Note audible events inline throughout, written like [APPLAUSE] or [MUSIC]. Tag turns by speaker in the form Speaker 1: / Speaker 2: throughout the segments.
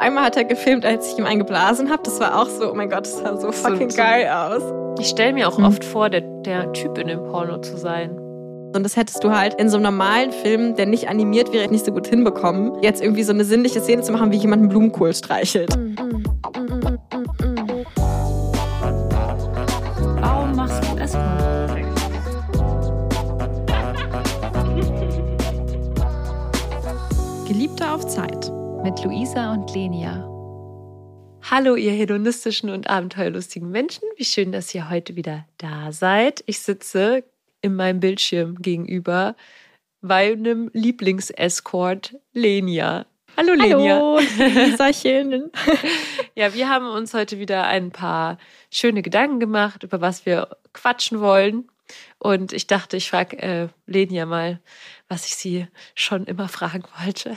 Speaker 1: Einmal hat er gefilmt, als ich ihm einen geblasen habe. Das war auch so, oh mein Gott, das sah so fucking so, geil aus.
Speaker 2: Ich stelle mir auch mhm. oft vor, der, der Typ in dem Porno zu sein.
Speaker 1: Und das hättest du halt in so einem normalen Film, der nicht animiert wäre, nicht so gut hinbekommen, jetzt irgendwie so eine sinnliche Szene zu machen, wie jemand einen Blumenkohl streichelt.
Speaker 2: Warum machst du es?
Speaker 1: Geliebte auf Zeit
Speaker 2: mit Luisa und Lenia. Hallo, ihr hedonistischen und abenteuerlustigen Menschen. Wie schön, dass ihr heute wieder da seid. Ich sitze in meinem Bildschirm gegenüber bei einem Lieblingsescort, Lenia. Hallo Lenia.
Speaker 1: Hallo, Lisachen. [LAUGHS]
Speaker 2: ja, wir haben uns heute wieder ein paar schöne Gedanken gemacht, über was wir quatschen wollen. Und ich dachte, ich frage äh, Lenia mal, was ich sie schon immer fragen wollte.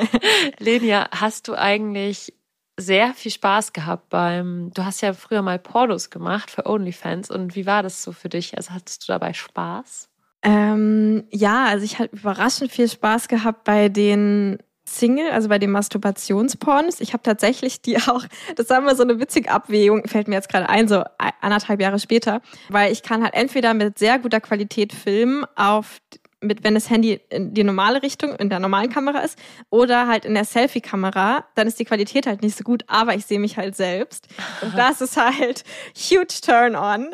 Speaker 2: [LAUGHS] Lenia, hast du eigentlich sehr viel Spaß gehabt beim, du hast ja früher mal Pornos gemacht für OnlyFans und wie war das so für dich? Also hattest du dabei Spaß?
Speaker 1: Ähm, ja, also ich habe überraschend viel Spaß gehabt bei den Single, also bei den Masturbationsporns. Ich habe tatsächlich die [LAUGHS] auch, das war immer so eine witzige Abwägung, fällt mir jetzt gerade ein, so anderthalb Jahre später, weil ich kann halt entweder mit sehr guter Qualität filmen auf mit, wenn das Handy in die normale Richtung, in der normalen Kamera ist, oder halt in der Selfie-Kamera, dann ist die Qualität halt nicht so gut, aber ich sehe mich halt selbst. Und [LAUGHS] das ist halt huge turn on,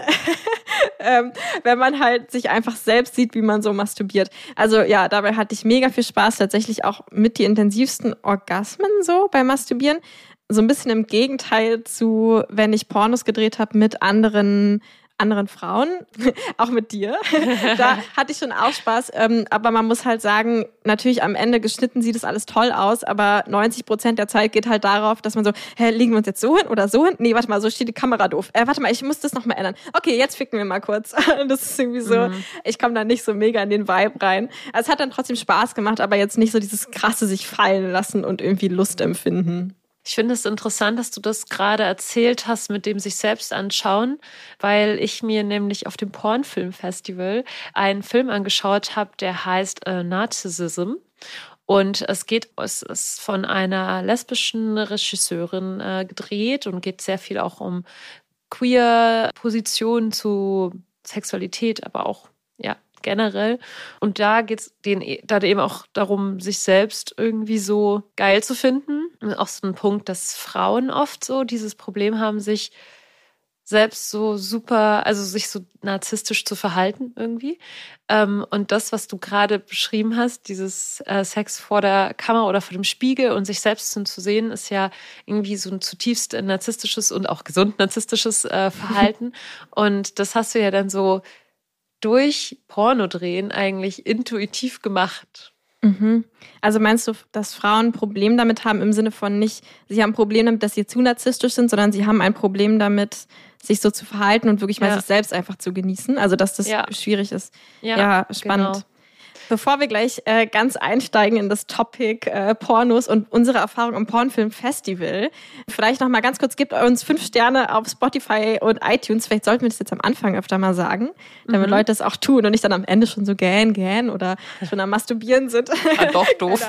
Speaker 1: [LAUGHS] ähm, wenn man halt sich einfach selbst sieht, wie man so masturbiert. Also ja, dabei hatte ich mega viel Spaß, tatsächlich auch mit die intensivsten Orgasmen so beim Masturbieren. So ein bisschen im Gegenteil zu, wenn ich Pornos gedreht habe mit anderen anderen Frauen, [LAUGHS] auch mit dir. [LAUGHS] da hatte ich schon auch Spaß. Ähm, aber man muss halt sagen, natürlich am Ende geschnitten sieht es alles toll aus, aber 90 Prozent der Zeit geht halt darauf, dass man so, hä, liegen wir uns jetzt so hin oder so hin? Nee, warte mal, so steht die Kamera doof. Äh, warte mal, ich muss das nochmal ändern. Okay, jetzt ficken wir mal kurz. [LAUGHS] das ist irgendwie so, mhm. ich komme da nicht so mega in den Vibe rein. Also es hat dann trotzdem Spaß gemacht, aber jetzt nicht so dieses krasse sich fallen lassen und irgendwie Lust empfinden.
Speaker 2: Ich finde es interessant, dass du das gerade erzählt hast mit dem sich selbst anschauen, weil ich mir nämlich auf dem Pornfilmfestival einen Film angeschaut habe, der heißt äh, Narcissism. Und es geht, es ist von einer lesbischen Regisseurin äh, gedreht und geht sehr viel auch um queer Positionen zu Sexualität, aber auch ja, generell. Und da geht es dann eben auch darum, sich selbst irgendwie so geil zu finden. Auch so ein Punkt, dass Frauen oft so dieses Problem haben, sich selbst so super, also sich so narzisstisch zu verhalten irgendwie. Ähm, und das, was du gerade beschrieben hast, dieses äh, Sex vor der Kamera oder vor dem Spiegel und sich selbst zu sehen, ist ja irgendwie so ein zutiefst narzisstisches und auch gesund narzisstisches äh, Verhalten. [LAUGHS] und das hast du ja dann so durch Pornodrehen eigentlich intuitiv gemacht.
Speaker 1: Mhm. Also meinst du, dass Frauen ein Problem damit haben im Sinne von nicht, sie haben ein Problem damit, dass sie zu narzisstisch sind, sondern sie haben ein Problem damit, sich so zu verhalten und wirklich mal ja. sich selbst einfach zu genießen? Also dass das ja. schwierig ist. Ja, ja spannend. Genau. Bevor wir gleich äh, ganz einsteigen in das Topic äh, Pornos und unsere Erfahrung im Pornfilm-Festival, vielleicht noch mal ganz kurz, gebt uns fünf Sterne auf Spotify und iTunes. Vielleicht sollten wir das jetzt am Anfang öfter mal sagen, damit mhm. Leute das auch tun und nicht dann am Ende schon so gähn, gähn oder schon am Masturbieren sind.
Speaker 2: Ah, doch, [LAUGHS] doof.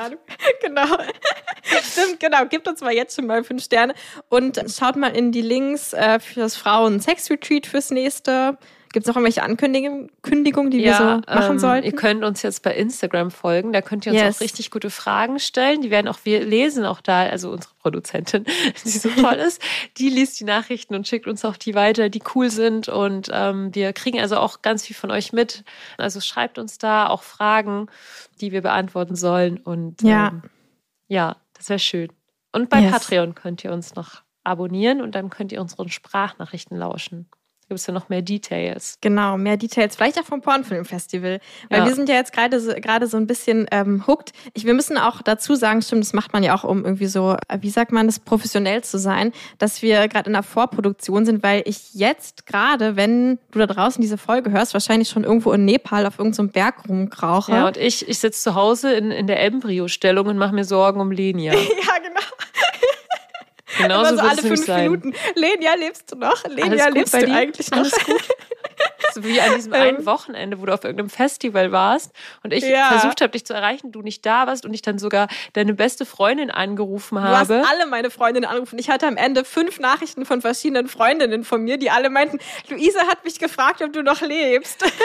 Speaker 1: genau. [LAUGHS] Stimmt, genau. Gebt uns mal jetzt schon mal fünf Sterne und schaut mal in die Links äh, fürs Frauen-Sex-Retreat fürs nächste. Gibt es noch irgendwelche Ankündigungen, die ja, wir so machen ähm, sollten?
Speaker 2: Ihr könnt uns jetzt bei Instagram folgen. Da könnt ihr uns yes. auch richtig gute Fragen stellen. Die werden auch, wir lesen auch da, also unsere Produzentin, [LAUGHS] die so toll ist, die liest die Nachrichten und schickt uns auch die weiter, die cool sind. Und ähm, wir kriegen also auch ganz viel von euch mit. Also schreibt uns da auch Fragen, die wir beantworten sollen. Und ja, ähm, ja das wäre schön. Und bei yes. Patreon könnt ihr uns noch abonnieren und dann könnt ihr unseren Sprachnachrichten lauschen gibt es ja noch mehr Details.
Speaker 1: Genau, mehr Details. Vielleicht auch vom Pornfilmfestival. Weil ja. wir sind ja jetzt gerade so, gerade so ein bisschen ähm, hooked. Ich, wir müssen auch dazu sagen, stimmt, das macht man ja auch, um irgendwie so, äh, wie sagt man das, professionell zu sein, dass wir gerade in der Vorproduktion sind, weil ich jetzt gerade, wenn du da draußen diese Folge hörst, wahrscheinlich schon irgendwo in Nepal auf irgendeinem so Berg rumkrauche.
Speaker 2: Ja, und ich, ich sitze zu Hause in, in der Embryo-Stellung und mache mir Sorgen um Lenia. [LAUGHS]
Speaker 1: ja, genau. Genau so alle fünf Minuten. Lenia, lebst du noch? Lenia, lebst du eigentlich noch?
Speaker 2: Alles gut. [LAUGHS] So wie an diesem einen Wochenende, wo du auf irgendeinem Festival warst und ich
Speaker 1: Ja.
Speaker 2: versucht habe, dich zu erreichen, du nicht da warst und ich dann sogar deine beste Freundin angerufen
Speaker 1: Du hast
Speaker 2: habe.
Speaker 1: alle meine Freundinnen angerufen. Ich hatte am Ende fünf Nachrichten von verschiedenen Freundinnen von mir, die alle meinten, Luisa hat mich gefragt, ob du noch lebst. [LAUGHS]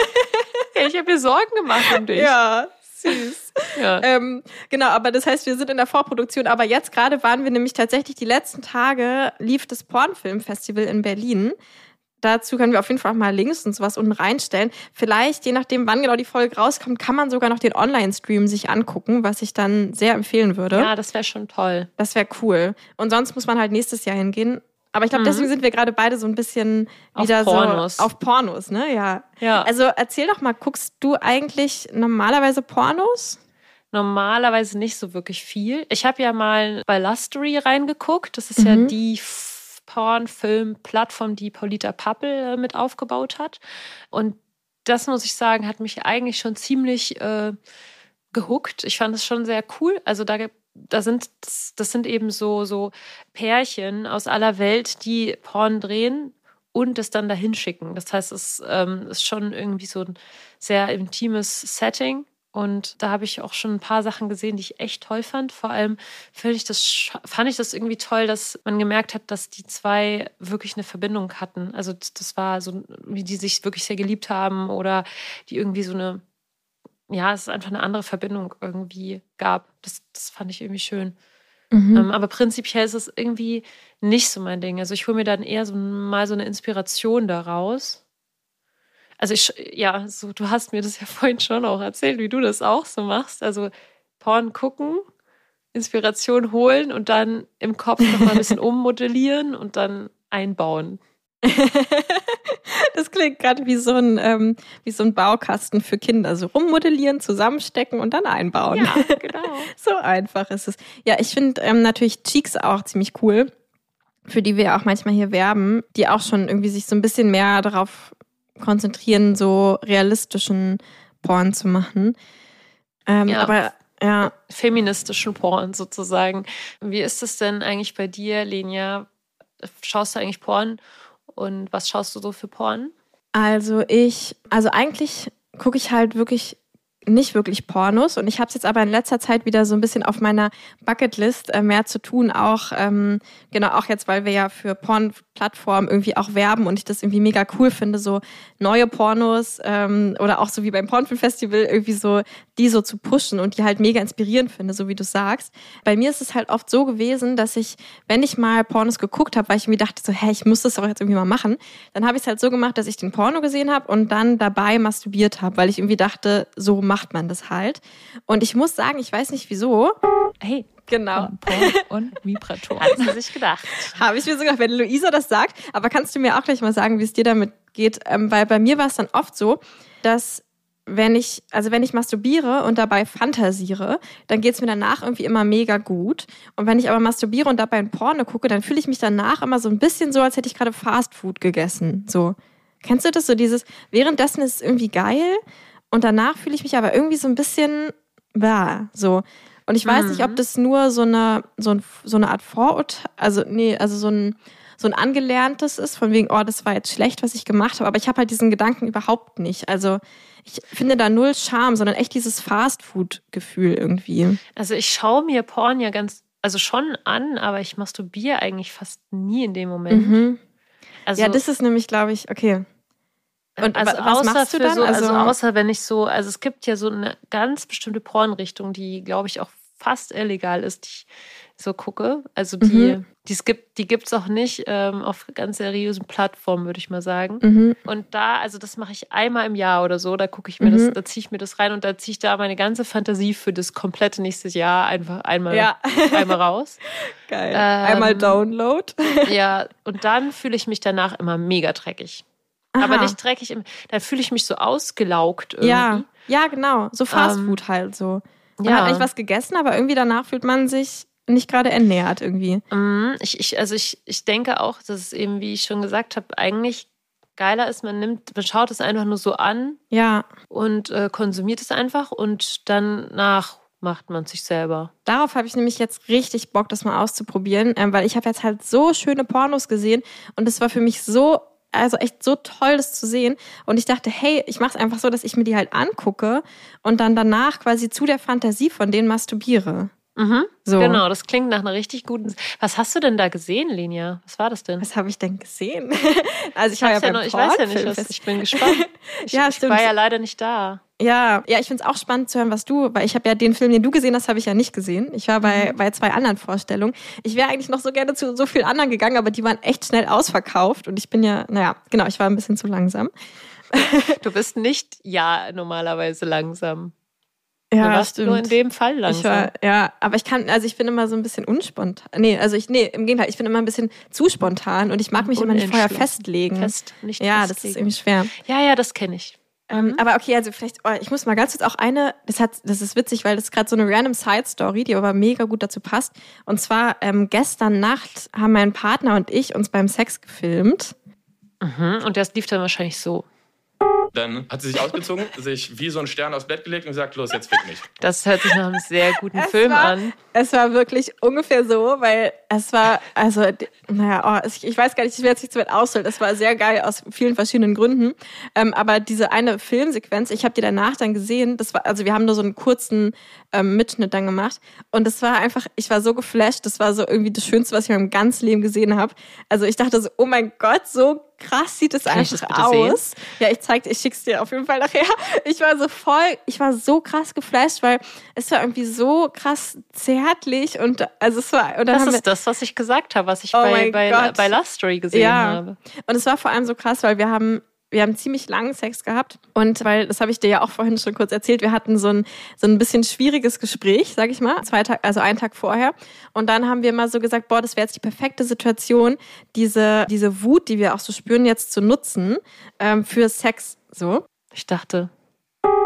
Speaker 2: Ich habe mir Sorgen gemacht um [LAUGHS] dich.
Speaker 1: ja, süß. [LAUGHS]
Speaker 2: Ja.
Speaker 1: Ähm, genau, aber das heißt, wir sind in der Vorproduktion. Aber jetzt gerade waren wir nämlich tatsächlich die letzten Tage, lief das Pornfilmfestival in Berlin. Dazu können wir auf jeden Fall auch mal Links und sowas unten reinstellen. Vielleicht, je nachdem, wann genau die Folge rauskommt, kann man sogar noch den Online-Stream sich angucken, was ich dann sehr empfehlen würde.
Speaker 2: ja, das wäre schon toll.
Speaker 1: Das wäre cool. Und sonst muss man halt nächstes Jahr hingehen. Aber ich glaube, deswegen sind wir gerade beide so ein bisschen
Speaker 2: Mhm. Auf
Speaker 1: wieder
Speaker 2: Pornos.
Speaker 1: so auf Pornos, ne? Ja.
Speaker 2: Ja.
Speaker 1: Also erzähl doch mal, guckst du eigentlich normalerweise Pornos?
Speaker 2: Normalerweise nicht so wirklich viel. Ich habe ja mal bei Lustery reingeguckt. Das ist ja
Speaker 1: Mhm.
Speaker 2: die F- Porn-Film-Plattform, die Paulita Pappel äh, mit aufgebaut hat. Und das muss ich sagen, hat mich eigentlich schon ziemlich äh, gehuckt. Ich fand es schon sehr cool. Also da, gibt- da sind das, sind eben so so Pärchen aus aller Welt, die Porn drehen und es dann dahin schicken. Das heißt, es ähm, ist schon irgendwie so ein sehr intimes Setting. Und da habe ich auch schon ein paar Sachen gesehen, die ich echt toll fand. Vor allem fand ich das, fand ich das irgendwie toll, dass man gemerkt hat, dass die zwei wirklich eine Verbindung hatten. Also das war so, wie die sich wirklich sehr geliebt haben oder die irgendwie so eine, ja, es ist einfach eine andere Verbindung irgendwie gab. Das, das fand ich irgendwie schön. Ähm, aber prinzipiell ist es irgendwie nicht so mein Ding. Also ich hole mir dann eher so mal so eine Inspiration daraus. Also ich, ja, so, du hast mir das ja [LAUGHS] vorhin schon auch erzählt, wie du das auch so machst. Also Porn gucken, Inspiration holen und dann im Kopf nochmal ein bisschen [LAUGHS] ummodellieren und dann einbauen. [LAUGHS]
Speaker 1: Das klingt gerade wie so ein ähm, wie so ein Baukasten für Kinder, so rummodellieren, zusammenstecken und dann einbauen.
Speaker 2: Ja, [LAUGHS] genau.
Speaker 1: so einfach ist es. Ja, ich finde ähm, natürlich Cheeks auch ziemlich cool, für die wir auch manchmal hier werben, die auch schon irgendwie sich so ein bisschen mehr darauf konzentrieren, so realistischen Porn zu machen. Ähm,
Speaker 2: Ja.
Speaker 1: Aber ja,
Speaker 2: Feministischen Porn sozusagen. Wie ist es denn eigentlich bei dir, Lenia? Schaust du eigentlich Porn? Und was schaust du so für Porn?
Speaker 1: Also ich, also eigentlich gucke ich halt wirklich nicht wirklich Pornos und ich habe es jetzt aber in letzter Zeit wieder so ein bisschen auf meiner Bucketlist äh, mehr zu tun, auch ähm, genau auch jetzt, weil wir ja für Porn-Plattformen irgendwie auch werben und ich das irgendwie mega cool finde, so neue Pornos ähm, oder auch so wie beim Pornfilmfestival irgendwie so die so zu pushen und die halt mega inspirierend finde, so wie du sagst. Bei mir ist es halt oft so gewesen, dass ich, wenn ich mal Pornos geguckt habe, weil ich irgendwie dachte so, hey, ich muss das doch jetzt irgendwie mal machen, dann habe ich es halt so gemacht, dass ich den Porno gesehen habe und dann dabei masturbiert habe, weil ich irgendwie dachte, so macht man das halt. Und ich muss sagen, ich weiß nicht wieso.
Speaker 2: Hey,
Speaker 1: Genau.
Speaker 3: Porn und [LAUGHS] Vibratoren.
Speaker 2: hat sie sich gedacht.
Speaker 1: Habe ich mir sogar, wenn Luisa das sagt, aber kannst du mir auch gleich mal sagen, wie es dir damit geht? Ähm, weil bei mir war es dann oft so, dass wenn ich, also wenn ich masturbiere und dabei fantasiere, dann geht es mir danach irgendwie immer mega gut. Und wenn ich aber masturbiere und dabei ein Porno gucke, dann fühle ich mich danach immer so ein bisschen so, als hätte ich gerade Fastfood gegessen. So. Kennst du das? So dieses, währenddessen ist es irgendwie geil und danach fühle ich mich aber irgendwie so ein bisschen, bah, so. Und ich weiß nicht, ob das nur so eine, so, ein, so eine Art Vorurteil, also nee, also so ein, so ein angelerntes ist, von wegen, oh, das war jetzt schlecht, was ich gemacht habe. Aber ich habe halt diesen Gedanken überhaupt nicht. Also ich finde da null Charme, sondern echt dieses Fastfood-Gefühl irgendwie.
Speaker 2: Also ich schaue mir Porn ja ganz, also schon an, aber ich masturbiere eigentlich fast nie in dem Moment.
Speaker 1: Mhm.
Speaker 2: Also,
Speaker 1: ja, das ist nämlich, glaube ich, okay. Und
Speaker 2: also
Speaker 1: wa- was
Speaker 2: außer
Speaker 1: machst du dann?
Speaker 2: So, also,
Speaker 1: Also-
Speaker 2: außer wenn ich so, also es gibt ja so eine ganz bestimmte Pornrichtung, die, glaube ich, auch fast illegal ist, die ich so gucke. Also die,
Speaker 1: Mhm.
Speaker 2: gibt, die gibt es auch nicht ähm, auf ganz seriösen Plattformen, würde ich mal sagen.
Speaker 1: Mhm.
Speaker 2: Und da, also das mache ich einmal im Jahr oder so, da gucke ich mir das,
Speaker 1: Mhm.
Speaker 2: da ziehe ich mir das rein und da ziehe ich da meine ganze Fantasie für das komplette nächste Jahr einfach einmal,
Speaker 1: Ja.
Speaker 2: einmal raus. [LAUGHS]
Speaker 1: Geil.
Speaker 2: Ähm,
Speaker 1: Einmal Download.
Speaker 2: Ja, und dann fühle ich mich danach immer mega dreckig. Aber
Speaker 1: Aha.
Speaker 2: nicht dreckig, dann fühle ich mich so ausgelaugt irgendwie.
Speaker 1: Ja, ja, genau. So Fastfood halt so. Man
Speaker 2: ja.
Speaker 1: hat eigentlich was gegessen, aber irgendwie danach fühlt man sich nicht gerade ernährt irgendwie.
Speaker 2: Mhm, Ich, ich, also ich, ich denke auch, dass es eben, wie ich schon gesagt habe, eigentlich geiler ist, man nimmt, man schaut es einfach nur so an
Speaker 1: Ja,
Speaker 2: und äh, konsumiert es einfach und dann nach macht man sich selber.
Speaker 1: darauf habe ich nämlich jetzt richtig Bock, das mal auszuprobieren, ähm, weil ich habe jetzt halt so schöne Pornos gesehen und es war für mich so also echt so toll, das zu sehen. Und ich dachte, hey, ich mache es einfach so, dass ich mir die halt angucke und dann danach quasi zu der Fantasie von denen masturbiere.
Speaker 2: Mhm.
Speaker 1: So.
Speaker 2: Genau, das klingt nach einer richtig guten. Was hast du denn da gesehen, Linia? Was war das denn?
Speaker 1: Was habe ich denn gesehen? [LAUGHS] also ich,
Speaker 2: Ich,
Speaker 1: war ja
Speaker 2: ja
Speaker 1: beim
Speaker 2: noch, ich weiß ja nicht, was, ich bin gespannt. [LAUGHS] Ich,
Speaker 1: Ja,
Speaker 2: ich war ja leider nicht da.
Speaker 1: Ja, ja, ich finde es auch spannend zu hören, was du, weil ich habe ja den Film, den du gesehen hast, habe ich ja nicht gesehen. Ich war bei, bei zwei anderen Vorstellungen. Ich wäre eigentlich noch so gerne zu so vielen anderen gegangen, aber die waren echt schnell ausverkauft und ich bin ja, naja, genau, ich war ein bisschen zu langsam. [LAUGHS]
Speaker 2: Du bist nicht ja normalerweise langsam.
Speaker 1: Ja,
Speaker 2: du warst nur in dem Fall
Speaker 1: Ich
Speaker 2: langsam.
Speaker 1: war, ja, aber ich kann, also ich bin immer so ein bisschen unspontan. Nee, also ich, nee, im Gegenteil, ich bin immer ein bisschen zu spontan und ich mag mich immer nicht vorher festlegen.
Speaker 2: Fest, nicht
Speaker 1: ja, das
Speaker 2: festlegen.
Speaker 1: ist irgendwie schwer.
Speaker 2: Ja, ja, das kenne ich.
Speaker 1: Ähm, aber okay, also vielleicht, oh, ich muss mal ganz kurz auch eine, das hat, das ist witzig, weil das ist gerade so eine random Side Story, die aber mega gut dazu passt. Und zwar ähm, gestern Nacht haben mein Partner und ich uns beim Sex gefilmt.
Speaker 2: Mhm. Und das lief dann wahrscheinlich so.
Speaker 4: Dann hat sie sich ausgezogen, [LAUGHS] sich wie so ein Stern aufs Bett gelegt und gesagt, los, jetzt fick mich.
Speaker 2: Das hört sich nach einem sehr guten
Speaker 1: Es
Speaker 2: Film
Speaker 1: war-
Speaker 2: an.
Speaker 1: Es war wirklich ungefähr so, weil es war, also, naja, oh, ich, ich weiß gar nicht, ich werde es nicht zu weit ausholen. Es war sehr geil aus vielen verschiedenen Gründen. Ähm, aber diese eine Filmsequenz, ich habe die danach dann gesehen, das war, also wir haben nur so einen kurzen ähm, Mitschnitt dann gemacht. Und das war einfach, ich war so geflasht, das war so irgendwie das Schönste, was ich in meinem ganzen Leben gesehen habe. Also ich dachte so, oh mein Gott, so krass sieht es einfach
Speaker 2: bitte sehen?
Speaker 1: aus. Ja, ich zeig dir, ich schick's dir auf jeden Fall nachher. [LAUGHS] Ich war so voll, ich war so krass geflasht, weil es war irgendwie so krass zärtlich und also es war und
Speaker 2: Das
Speaker 1: haben wir,
Speaker 2: ist das, was ich gesagt habe, was ich
Speaker 1: Oh
Speaker 2: bei, bei,
Speaker 1: Gott.
Speaker 2: bei Love Story gesehen
Speaker 1: Ja.
Speaker 2: habe.
Speaker 1: und es war vor allem so krass, weil wir haben wir haben ziemlich langen Sex gehabt und weil das habe ich dir ja auch vorhin schon kurz erzählt, wir hatten so ein so ein bisschen schwieriges Gespräch, sag ich mal, zwei Tag, also einen Tag vorher und dann haben wir mal so gesagt, boah, das wäre jetzt die perfekte Situation, diese diese Wut, die wir auch so spüren, jetzt zu nutzen ähm, für Sex so.
Speaker 2: Ich dachte,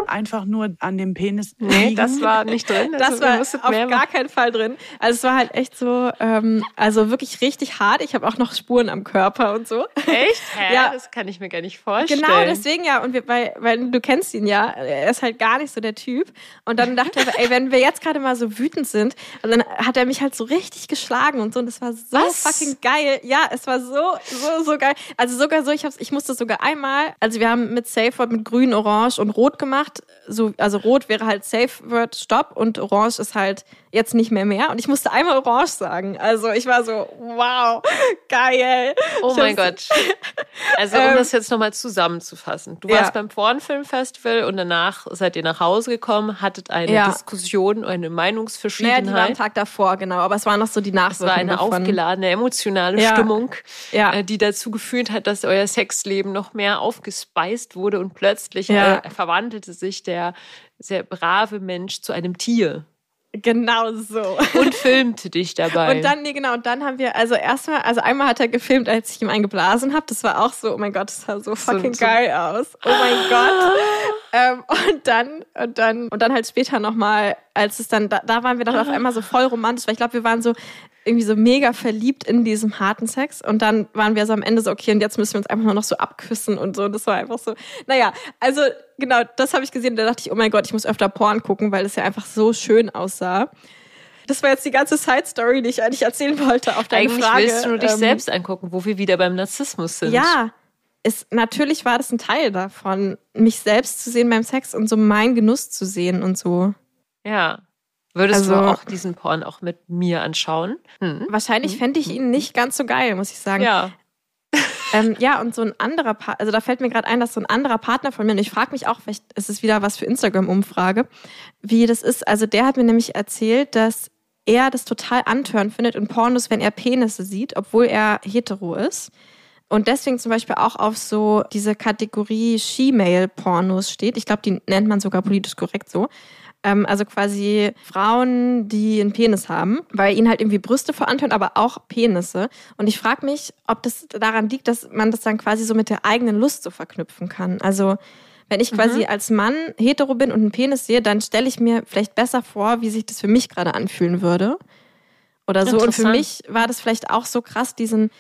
Speaker 5: einfach nur an dem Penis
Speaker 2: nee,
Speaker 5: liegen.
Speaker 2: das war nicht drin. [LAUGHS]
Speaker 1: Das
Speaker 2: ihr
Speaker 1: war auf gar
Speaker 2: machen.
Speaker 1: keinen Fall drin. Also es war halt echt so, ähm, also wirklich richtig hart. Ich habe auch noch Spuren am Körper und so.
Speaker 2: Echt? [LAUGHS] Hä?
Speaker 1: Ja.
Speaker 2: Das kann ich mir gar nicht vorstellen.
Speaker 1: Genau, deswegen ja. Und wir, weil, weil du kennst ihn ja, er ist halt gar nicht so der Typ. Und dann dachte er, ey, wenn wir jetzt gerade mal so wütend sind, dann hat er mich halt so richtig geschlagen und so. Und das war so
Speaker 2: Was?
Speaker 1: fucking geil. Ja, es war so, so, so geil. Also sogar so, ich, hab's, ich musste sogar einmal, also wir haben mit Safe Word mit grün, orange und rot gemacht. So, also rot wäre halt Safe Word Stopp. Und orange ist halt jetzt nicht mehr mehr. Und ich musste einmal orange sagen. Also ich war so, wow, geil.
Speaker 2: Oh mein Gott. [LAUGHS] Also um
Speaker 1: Ähm,
Speaker 2: das jetzt nochmal zusammenzufassen. Du
Speaker 1: ja.
Speaker 2: warst beim Pornfilmfestival und danach seid ihr nach Hause gekommen, hattet eine
Speaker 1: Ja.
Speaker 2: Diskussion, eine
Speaker 1: Naja, die war am
Speaker 2: Meinungsverschiedenheit.
Speaker 1: Tag davor, genau. Aber es war noch so die
Speaker 2: es war
Speaker 1: Nachwirkungen
Speaker 2: eine
Speaker 1: davon.
Speaker 2: aufgeladene, emotionale
Speaker 1: Ja.
Speaker 2: Stimmung,
Speaker 1: Ja.
Speaker 2: äh, die dazu geführt hat, dass euer Sexleben noch mehr aufgespeist wurde und plötzlich
Speaker 1: Ja.
Speaker 2: äh, verwandelte sich der sehr brave Mensch zu einem Tier
Speaker 1: Genau so.
Speaker 2: und filmte dich dabei.
Speaker 1: Und dann, nee, genau, und dann haben wir, also erstmal, also einmal hat er gefilmt, als ich ihm einen geblasen habe. Das war auch so, oh mein Gott, das sah so fucking
Speaker 2: so-
Speaker 1: geil aus. Oh mein [GASPS] Gott. Ähm, und dann, und dann, und dann halt später nochmal, als es dann, da, da waren wir dann auf [GASPS] einmal so voll romantisch, weil ich glaube, wir waren so irgendwie so mega verliebt in diesem harten Sex. Und dann waren wir so am Ende so, okay, und jetzt müssen wir uns einfach nur noch so abküssen und so. Das war einfach so, naja, also genau, das habe ich gesehen. Da dachte ich, oh mein Gott, ich muss öfter Porn gucken, weil es ja einfach so schön aussah. Das war jetzt die ganze Side-Story, die ich eigentlich erzählen wollte auf deine
Speaker 2: Eigentlich
Speaker 1: Frage.
Speaker 2: willst du nur dich
Speaker 1: Ähm,
Speaker 2: selbst angucken, wo wir wieder beim Narzissmus sind.
Speaker 1: Ja, es, natürlich war das ein Teil davon, mich selbst zu sehen beim Sex und so meinen Genuss zu sehen und so.
Speaker 2: Ja. Würdest du
Speaker 1: Also-
Speaker 2: auch diesen Porn auch mit mir anschauen? Hm.
Speaker 1: Wahrscheinlich fände ich ihn nicht ganz so geil, muss ich sagen.
Speaker 2: Ja.
Speaker 1: Ähm, ja, und so ein anderer Partner, also da fällt mir gerade ein, dass so ein anderer Partner von mir, und ich frage mich auch, vielleicht ist es wieder was für Instagram-Umfrage, wie das ist. Also der hat mir nämlich erzählt, dass er das total antörn findet in Pornos, wenn er Penisse sieht, obwohl er hetero ist. Und deswegen zum Beispiel auch auf so diese Kategorie She-Mail-Pornos steht. Ich glaube, die nennt man sogar politisch korrekt so. Ähm, also quasi Frauen, die einen Penis haben, weil ihnen halt irgendwie Brüste vorantören, aber auch Penisse. Und ich frage mich, ob das daran liegt, dass man das dann quasi so mit der eigenen Lust so verknüpfen kann. Also wenn ich quasi als Mann hetero bin und einen Penis sehe, dann stelle ich mir vielleicht besser vor, wie sich das für mich gerade anfühlen würde. Oder so. Und für mich war das vielleicht auch so krass, diesen,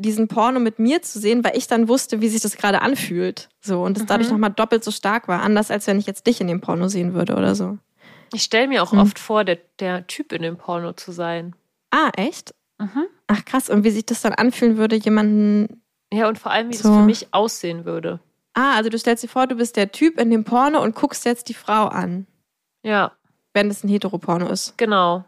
Speaker 1: diesen Porno mit mir zu sehen, weil ich dann wusste, wie sich das gerade anfühlt. So. Und das dadurch nochmal doppelt so stark war. Anders als wenn ich jetzt dich in dem Porno sehen würde oder so.
Speaker 2: Ich stelle mir auch
Speaker 1: Hm.
Speaker 2: oft vor, der, der Typ in dem Porno zu sein.
Speaker 1: Ah, echt?
Speaker 2: Mhm.
Speaker 1: Ach krass. Und wie sich das dann anfühlen würde, jemanden
Speaker 2: Ja, und vor allem, wie
Speaker 1: So.
Speaker 2: das für mich aussehen würde.
Speaker 1: Ah, also du stellst dir vor, du bist der Typ in dem Porno und guckst jetzt die Frau an,
Speaker 2: Ja,
Speaker 1: wenn es ein Heteroporno ist.
Speaker 2: genau.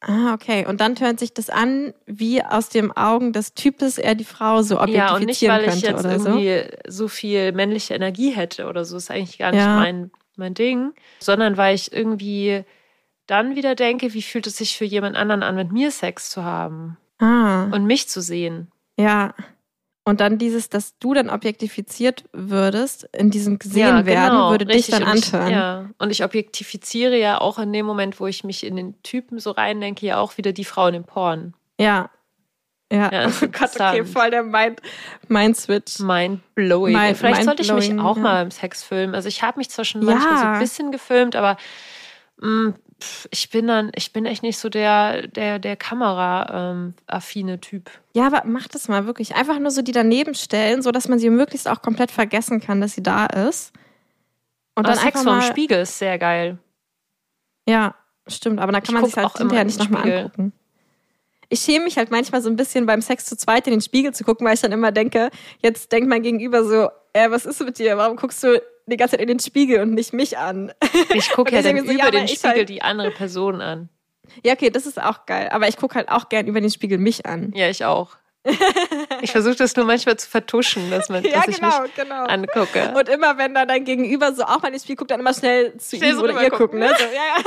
Speaker 1: Ah, okay. Und dann tönt sich das an, wie aus den Augen des Types er die Frau so
Speaker 2: Ja, und nicht,
Speaker 1: objektifizieren
Speaker 2: weil ich jetzt
Speaker 1: oder so.
Speaker 2: irgendwie so viel männliche Energie hätte oder so. Ist eigentlich gar nicht
Speaker 1: Ja.
Speaker 2: mein, mein Ding. Sondern weil ich irgendwie dann wieder denke, wie fühlt es sich für jemand anderen an, mit mir Sex zu haben
Speaker 1: Ah,
Speaker 2: und mich zu sehen.
Speaker 1: ja. Und dann dieses, dass du dann objektifiziert würdest, in diesem gesehen werden, würde dich
Speaker 2: richtig.
Speaker 1: dann
Speaker 2: Und ich,
Speaker 1: antören.
Speaker 2: Ja, und ich objektifiziere ja auch in dem Moment, wo ich mich in den Typen so reindenke, ja auch wieder die Frau in dem Porn.
Speaker 1: Ja. Ja.
Speaker 2: Ja, ist
Speaker 1: oh [LAUGHS] Gott, okay, voll der Mind, Mind-Switch.
Speaker 2: Mind blowing.
Speaker 1: Mind-
Speaker 2: Vielleicht sollte ich mich auch
Speaker 1: ja.
Speaker 2: mal im Sex filmen. Also ich habe mich zwar schon
Speaker 1: Ja.
Speaker 2: manchmal so ein bisschen gefilmt, aber mh, pff, ich bin dann, ich bin echt nicht so der, der, der Kamera-affine Typ.
Speaker 1: Ja, aber mach das mal wirklich. Einfach nur so die daneben stellen, so dass man sie möglichst auch komplett vergessen kann, dass sie da ist. Und
Speaker 2: aber
Speaker 1: dann
Speaker 2: Sex vorm Spiegel ist sehr geil.
Speaker 1: Ja, stimmt. Aber da kann
Speaker 2: Ich
Speaker 1: man sich halt
Speaker 2: auch
Speaker 1: hinterher
Speaker 2: in
Speaker 1: nicht nochmal angucken. Ich schäme mich halt manchmal so ein bisschen beim Sex zu zweit in den Spiegel zu gucken, weil ich dann immer denke, jetzt denkt mein Gegenüber so, äh, was ist mit dir? Warum guckst du die ganze Zeit in den Spiegel und nicht mich an?
Speaker 2: Ich gucke [LAUGHS] ja
Speaker 1: ich
Speaker 2: dann
Speaker 1: denke
Speaker 2: über
Speaker 1: so, ja,
Speaker 2: den
Speaker 1: ich
Speaker 2: Spiegel
Speaker 1: halt-
Speaker 2: die andere Person an.
Speaker 1: Ja, okay, das ist auch geil. Aber ich gucke halt auch gern über den Spiegel mich an.
Speaker 2: Ja, ich auch. [LAUGHS] Ich versuche das nur manchmal zu vertuschen, dass, man,
Speaker 1: Ja,
Speaker 2: dass ich
Speaker 1: genau,
Speaker 2: mich
Speaker 1: genau.
Speaker 2: angucke.
Speaker 1: Und immer, wenn dann dein Gegenüber so auch mal ins Spiel guckt, dann immer schnell zu
Speaker 2: Schnell
Speaker 1: ihm
Speaker 2: so
Speaker 1: oder ihr
Speaker 2: gucken.
Speaker 1: gucken. Ne? So, ja, ja. [LAUGHS]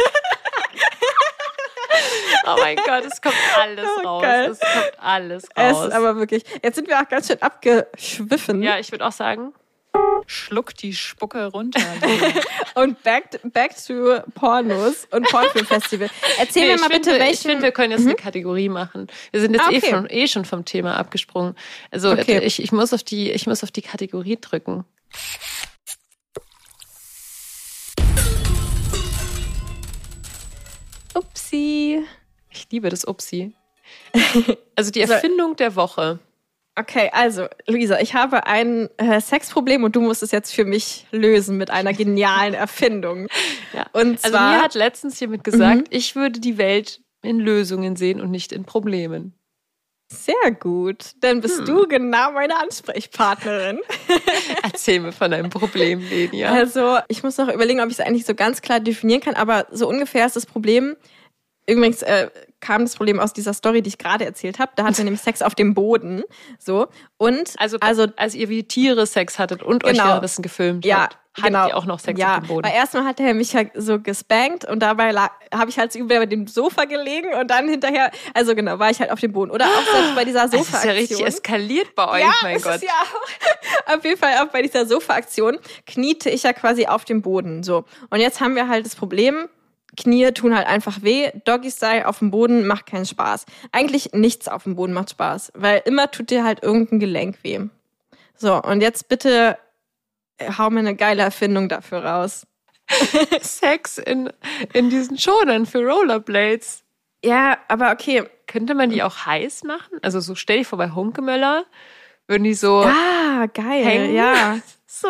Speaker 2: Oh mein Gott, es kommt alles
Speaker 1: Oh,
Speaker 2: raus.
Speaker 1: geil.
Speaker 2: Es kommt alles
Speaker 1: Es
Speaker 2: raus.
Speaker 1: ist aber wirklich. Jetzt sind wir auch ganz schön abgeschwiffen.
Speaker 2: ja, ich würde auch sagen,
Speaker 3: Schluck die Spucke runter. [LAUGHS]
Speaker 1: Und back, back to Pornos und Pornfilmfestival. Erzähl
Speaker 2: Nee,
Speaker 1: mir
Speaker 2: ich
Speaker 1: mal bitte,
Speaker 2: ich
Speaker 1: welchen.
Speaker 2: finde, wir können jetzt eine Kategorie machen. Wir sind jetzt
Speaker 1: Ah,
Speaker 2: eh,
Speaker 1: okay.
Speaker 2: schon, eh schon vom Thema abgesprungen. Also
Speaker 1: Okay.
Speaker 2: ich, ich, muss auf die, ich muss auf die Kategorie drücken.
Speaker 1: Upsi.
Speaker 2: Ich liebe das Upsi. [LAUGHS] Also die
Speaker 1: So.
Speaker 2: Erfindung der Woche.
Speaker 1: Okay, also, Luisa, ich habe ein äh, Sexproblem und du musst es jetzt für mich lösen mit einer genialen Erfindung. [LAUGHS]
Speaker 2: Ja.
Speaker 1: Und
Speaker 2: Also
Speaker 1: zwar.
Speaker 2: mir hat letztens jemand gesagt,
Speaker 1: Mhm.
Speaker 2: ich würde die Welt in Lösungen sehen und nicht in Problemen.
Speaker 1: sehr gut. Dann
Speaker 2: Hm.
Speaker 1: bist du genau meine Ansprechpartnerin. [LAUGHS]
Speaker 2: Erzähl mir von deinem Problem, Lenia.
Speaker 1: Also, ich muss noch überlegen, ob ich es eigentlich so ganz klar definieren kann, aber so ungefähr ist das Problem. Übrigens äh, kam das Problem aus dieser Story, die ich gerade erzählt habe. Da hatten wir nämlich Sex auf dem Boden. So. Und
Speaker 2: Also,
Speaker 1: also
Speaker 2: als ihr wie Tiere Sex hattet und euch
Speaker 1: Genau.
Speaker 2: währenddessen gefilmt
Speaker 1: Ja,
Speaker 2: habt, hattet
Speaker 1: genau.
Speaker 2: ihr auch noch Sex
Speaker 1: ja,
Speaker 2: auf dem Boden.
Speaker 1: Weil erstmal hat er mich ja so gespankt und dabei habe ich halt so über dem Sofa gelegen und dann hinterher, also genau, war ich halt auf dem Boden. Oder auch selbst bei dieser
Speaker 2: Es ist ja richtig
Speaker 1: Sofa-Aktion.
Speaker 2: eskaliert bei euch,
Speaker 1: ja,
Speaker 2: mein Gott.
Speaker 1: Ist ja auch, [LAUGHS] auf jeden Fall auch bei dieser Sofa-Aktion kniete ich ja quasi auf dem Boden. So. Und jetzt haben wir halt das Problem, Knie tun halt einfach weh. Doggy-Style auf dem Boden macht keinen Spaß. Eigentlich nichts auf dem Boden macht Spaß, weil immer tut dir halt irgendein Gelenk weh. So, und jetzt bitte äh, hau mir eine geile Erfindung dafür raus. [LAUGHS]
Speaker 2: Sex in, in diesen Schonern für Rollerblades.
Speaker 1: Ja, aber okay.
Speaker 2: Könnte man die auch heiß machen? Also so stell dich vor bei Hunkemöller, würden die so
Speaker 1: Ah, geil.
Speaker 2: hängen.
Speaker 1: Ja. [LAUGHS]
Speaker 2: So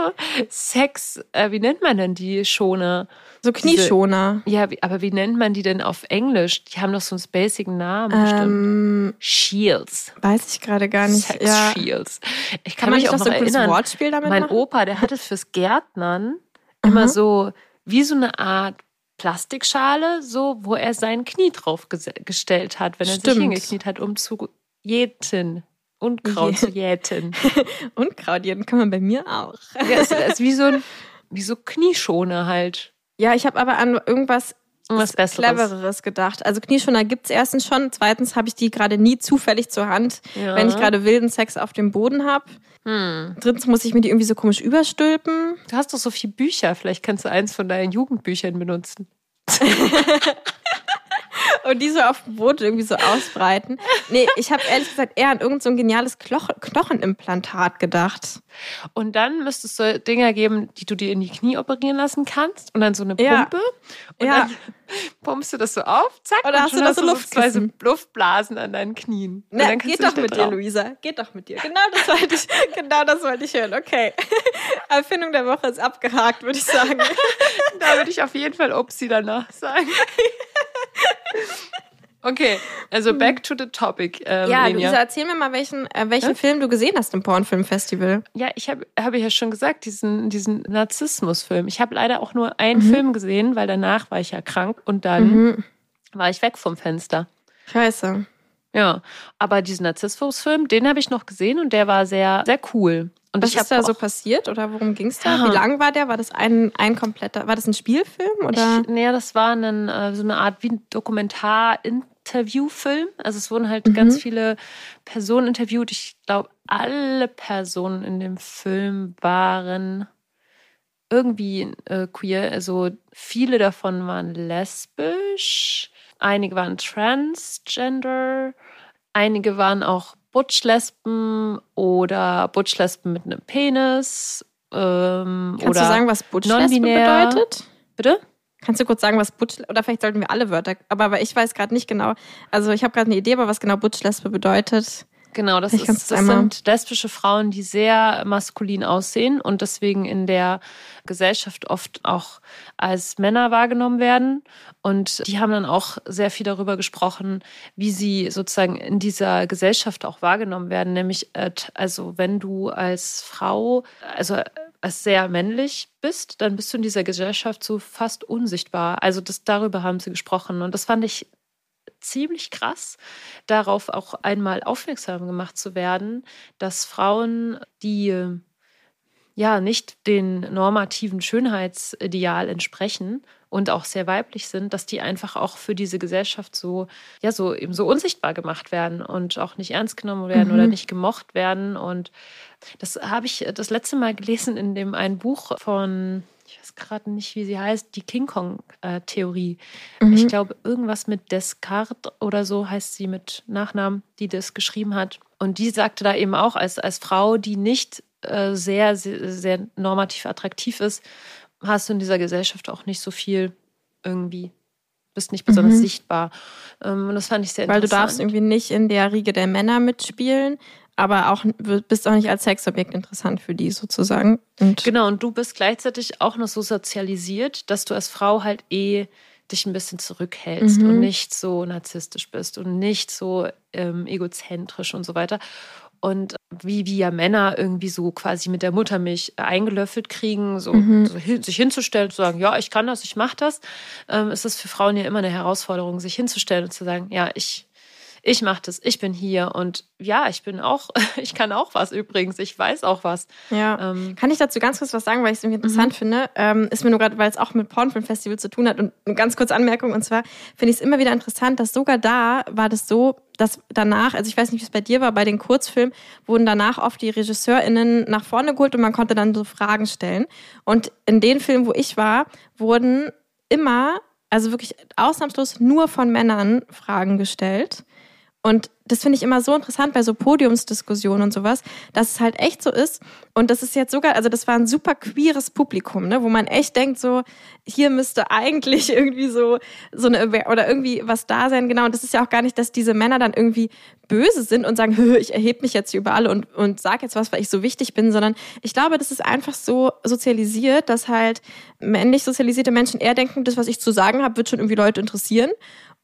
Speaker 2: Sex, äh, wie nennt man denn die Schoner?
Speaker 1: So Knieschoner.
Speaker 2: Ja, wie, aber wie nennt man die denn auf Englisch? Die haben doch so einen spacigen Namen bestimmt.
Speaker 1: Ähm,
Speaker 2: Shields.
Speaker 1: weiß ich gerade gar nicht.
Speaker 2: Sex
Speaker 1: ja.
Speaker 2: Shields. Ich
Speaker 1: Kann
Speaker 2: kann, mich auch
Speaker 1: noch so
Speaker 2: erinnern.
Speaker 1: Wortspiel damit
Speaker 2: Mein
Speaker 1: machen?
Speaker 2: Opa, der hatte fürs Gärtnern [LAUGHS] immer so wie so eine Art Plastikschale, so wo er sein Knie drauf ges- gestellt hat, wenn er sich hingekniet hat, um zu jäten. Unkraut zu jäten. [LAUGHS]
Speaker 1: Unkraut, jeden kann man bei mir auch.
Speaker 2: Ja, es ist [LAUGHS] wie so ein wie so Knieschoner halt.
Speaker 1: Ja, ich habe aber an irgendwas
Speaker 2: Besseres.
Speaker 1: Clevereres gedacht. Also Knieschoner gibt's erstens schon. Zweitens habe ich die gerade nie zufällig zur Hand,
Speaker 2: Ja.
Speaker 1: wenn ich gerade wilden Sex auf dem Boden habe.
Speaker 2: Hm.
Speaker 1: Drittens muss ich mir die irgendwie so komisch überstülpen.
Speaker 2: Du hast doch so viele Bücher. Vielleicht kannst du eins von deinen Jugendbüchern benutzen. [LAUGHS]
Speaker 1: Und die so auf dem Boden irgendwie so ausbreiten. Nee, ich habe ehrlich gesagt eher an irgend so ein geniales Kloch Knochenimplantat gedacht.
Speaker 2: Und dann müsste es so Dinger geben, die du dir in die Knie operieren lassen kannst. Und dann so eine
Speaker 1: Ja.
Speaker 2: Pumpe. Und
Speaker 1: Ja.
Speaker 2: dann pumpst du das so auf, zack.
Speaker 1: Oder hast du da so Luftkissen?
Speaker 2: Luftblasen an deinen Knien.
Speaker 1: Na,
Speaker 2: kannst
Speaker 1: geht doch mit dir, Luisa. Geht doch mit dir. Genau das wollte ich, [LAUGHS] genau das wollte ich hören. Okay. [LAUGHS] Erfindung der Woche ist abgehakt, würde ich sagen. [LAUGHS]
Speaker 2: Da würde ich auf jeden Fall Upsi danach sagen. Okay, also back to the topic. Ähm,
Speaker 1: ja. Luisa, erzähl mir mal, welchen, äh, welchen Film du gesehen hast im Pornfilmfestival.
Speaker 2: Ja, ich habe hab ich ja schon gesagt, diesen, diesen Narzissmus-Film. Ich habe leider auch nur einen Film gesehen, weil danach war ich ja krank und dann
Speaker 1: Mhm.
Speaker 2: war ich weg vom Fenster.
Speaker 1: Scheiße.
Speaker 2: Ja, aber diesen Narzissmus-Film, den habe ich noch gesehen und der war sehr, sehr cool. Und
Speaker 1: Was ist da so passiert oder worum ging es da?
Speaker 2: Ja.
Speaker 1: Wie lang war der? War das ein, ein kompletter, war das ein Spielfilm oder?
Speaker 2: Ich, nee, das war ein, äh, so eine Art wie ein Dokumentar-Interviewfilm. Also es wurden halt
Speaker 1: Mhm.
Speaker 2: ganz viele Personen interviewt. Ich glaube, alle Personen in dem Film waren irgendwie äh, queer. Also viele davon waren lesbisch, einige waren transgender, einige waren auch Butch-Lesben oder Butch-Lesben mit einem Penis. Ähm,
Speaker 1: Kannst
Speaker 2: oder
Speaker 1: du sagen, was Butch-Lesbe
Speaker 2: non-binär.
Speaker 1: bedeutet?
Speaker 2: Bitte?
Speaker 1: Kannst du kurz sagen, was Butch, oder vielleicht sollten wir alle Wörter, aber weil ich weiß gerade nicht genau. Also ich habe gerade eine Idee, aber was genau Butch-Lesbe bedeutet.
Speaker 2: Genau, das, ist, das sind lesbische Frauen, die sehr maskulin aussehen und deswegen in der Gesellschaft oft auch als Männer wahrgenommen werden. Und die haben dann auch sehr viel darüber gesprochen, wie sie sozusagen in dieser Gesellschaft auch wahrgenommen werden. Nämlich, äh, also wenn du als Frau, also äh, als sehr männlich bist, dann bist du in dieser Gesellschaft so fast unsichtbar. Also das, darüber haben sie gesprochen. Und das fand ich ziemlich krass, darauf auch einmal aufmerksam gemacht zu werden, dass Frauen, die äh, ja nicht den normativen Schönheitsideal entsprechen und auch sehr weiblich sind, dass die einfach auch für diese Gesellschaft so ja so eben so unsichtbar gemacht werden und auch nicht ernst genommen werden
Speaker 1: Mhm.
Speaker 2: oder nicht gemocht werden und das habe ich das letzte Mal gelesen in dem ein Buch von ich weiß gerade nicht, wie sie heißt, die King Kong-Theorie.
Speaker 1: Mhm.
Speaker 2: Ich glaube, irgendwas mit Descartes oder so heißt sie mit Nachnamen, die das geschrieben hat. Und die sagte da eben auch, als, als Frau, die nicht äh, sehr, sehr, sehr normativ attraktiv ist, hast du in dieser Gesellschaft auch nicht so viel irgendwie, bist nicht besonders
Speaker 1: Mhm.
Speaker 2: sichtbar. Ähm, und das fand ich sehr
Speaker 1: Weil du
Speaker 2: interessant.
Speaker 1: darfst irgendwie nicht in der Riege der Männer mitspielen, aber auch bist auch nicht als Sexobjekt interessant für die sozusagen. Und
Speaker 2: Genau, und du bist gleichzeitig auch noch so sozialisiert, dass du als Frau halt eh dich ein bisschen zurückhältst
Speaker 1: Mhm.
Speaker 2: und nicht so narzisstisch bist und nicht so ähm, egozentrisch und so weiter. Und wie wir ja Männer irgendwie so quasi mit der Muttermilch eingelöffelt kriegen, so,
Speaker 1: Mhm.
Speaker 2: so hin, sich hinzustellen, zu sagen, ja, ich kann das, ich mache das, ähm, ist es für Frauen ja immer eine Herausforderung, sich hinzustellen und zu sagen, ja, ich, ich mache das, ich bin hier und ja, ich bin auch, [LAUGHS] ich kann auch was übrigens, ich weiß auch was.
Speaker 1: ja.
Speaker 2: Ähm,
Speaker 1: Kann ich dazu ganz kurz was sagen, weil ich es irgendwie interessant finde? Ähm, ist mir nur gerade, weil es auch mit Pornfilmfestival zu tun hat und eine ganz kurze Anmerkung. Und zwar finde ich es immer wieder interessant, dass sogar da war das so, dass danach, also ich weiß nicht, wie es bei dir war, bei den Kurzfilmen wurden danach oft die RegisseurInnen nach vorne geholt und man konnte dann so Fragen stellen. Und in den Filmen, wo ich war, wurden immer, also wirklich ausnahmslos nur von Männern Fragen gestellt. Und das finde ich immer so interessant bei so Podiumsdiskussionen und sowas, dass es halt echt so ist. Und das ist jetzt sogar, also das war ein super queeres Publikum, ne, wo man echt denkt, so, hier müsste eigentlich [LAUGHS] irgendwie so, so eine, oder irgendwie was da sein, genau. Und das ist ja auch gar nicht, dass diese Männer dann irgendwie böse sind und sagen, "Hö, [LAUGHS] ich erhebe mich jetzt über alle und, und sag jetzt was, weil ich so wichtig bin, sondern ich glaube, das ist einfach so sozialisiert, dass halt männlich sozialisierte Menschen eher denken, das, was ich zu sagen habe, wird schon irgendwie Leute interessieren.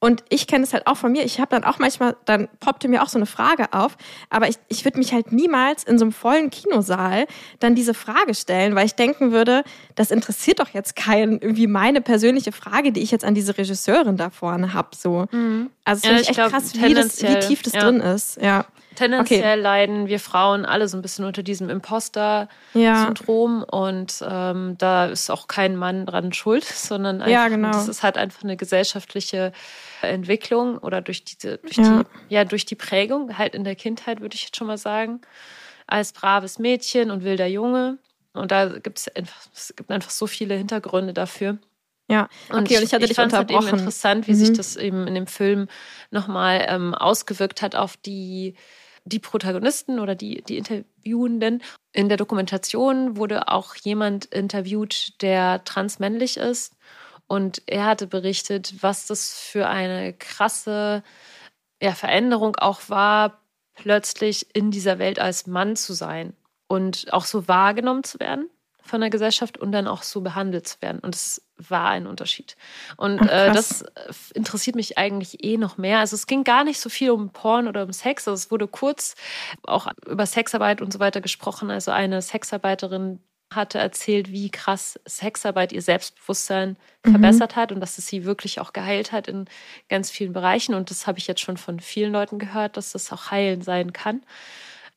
Speaker 1: Und ich kenne es halt auch von mir. Ich habe dann auch manchmal, dann poppte mir auch so eine Frage auf. Aber ich, ich würde mich halt niemals in so einem vollen Kinosaal dann diese Frage stellen, weil ich denken würde, das interessiert doch jetzt keinen irgendwie meine persönliche Frage, die ich jetzt an diese Regisseurin da vorne habe. So. Also
Speaker 2: Mhm. Ja,
Speaker 1: finde ich
Speaker 2: ich
Speaker 1: echt
Speaker 2: glaub,
Speaker 1: krass, wie, das, wie tief das
Speaker 2: ja.
Speaker 1: drin ist. Ja.
Speaker 2: Tendenziell leiden wir Frauen alle so ein bisschen unter diesem Imposter-Syndrom
Speaker 1: Ja.
Speaker 2: und ähm, da ist auch kein Mann dran schuld, [LAUGHS] sondern einfach,
Speaker 1: Ja, genau.
Speaker 2: das ist halt einfach eine gesellschaftliche Entwicklung oder durch diese, durch
Speaker 1: Ja.
Speaker 2: die, ja, durch die Prägung, halt in der Kindheit, würde ich jetzt schon mal sagen, als braves Mädchen und wilder Junge. Und da gibt es einfach, es gibt einfach so viele Hintergründe dafür.
Speaker 1: Ja. Okay, und ich hatte dich
Speaker 2: fand's halt eben interessant, wie
Speaker 1: Mhm.
Speaker 2: sich das eben in dem Film nochmal ähm, ausgewirkt hat auf die, die Protagonisten oder die, die Interviewenden. In der Dokumentation wurde auch jemand interviewt, der transmännlich ist. Und er hatte berichtet, was das für eine krasse ja, Veränderung auch war, plötzlich in dieser Welt als Mann zu sein und auch so wahrgenommen zu werden von der Gesellschaft und dann auch so behandelt zu werden. Und es war ein Unterschied. Und
Speaker 1: Ach,
Speaker 2: äh, das äh, interessiert mich eigentlich eh noch mehr. Also es ging gar nicht so viel um Porn oder um Sex. Also es wurde kurz auch über Sexarbeit und so weiter gesprochen. Also eine Sexarbeiterin hatte erzählt, wie krass Sexarbeit ihr Selbstbewusstsein
Speaker 1: Mhm.
Speaker 2: verbessert hat und dass es sie wirklich auch geheilt hat in ganz vielen Bereichen. Und das habe ich jetzt schon von vielen Leuten gehört, dass das auch heilend sein kann.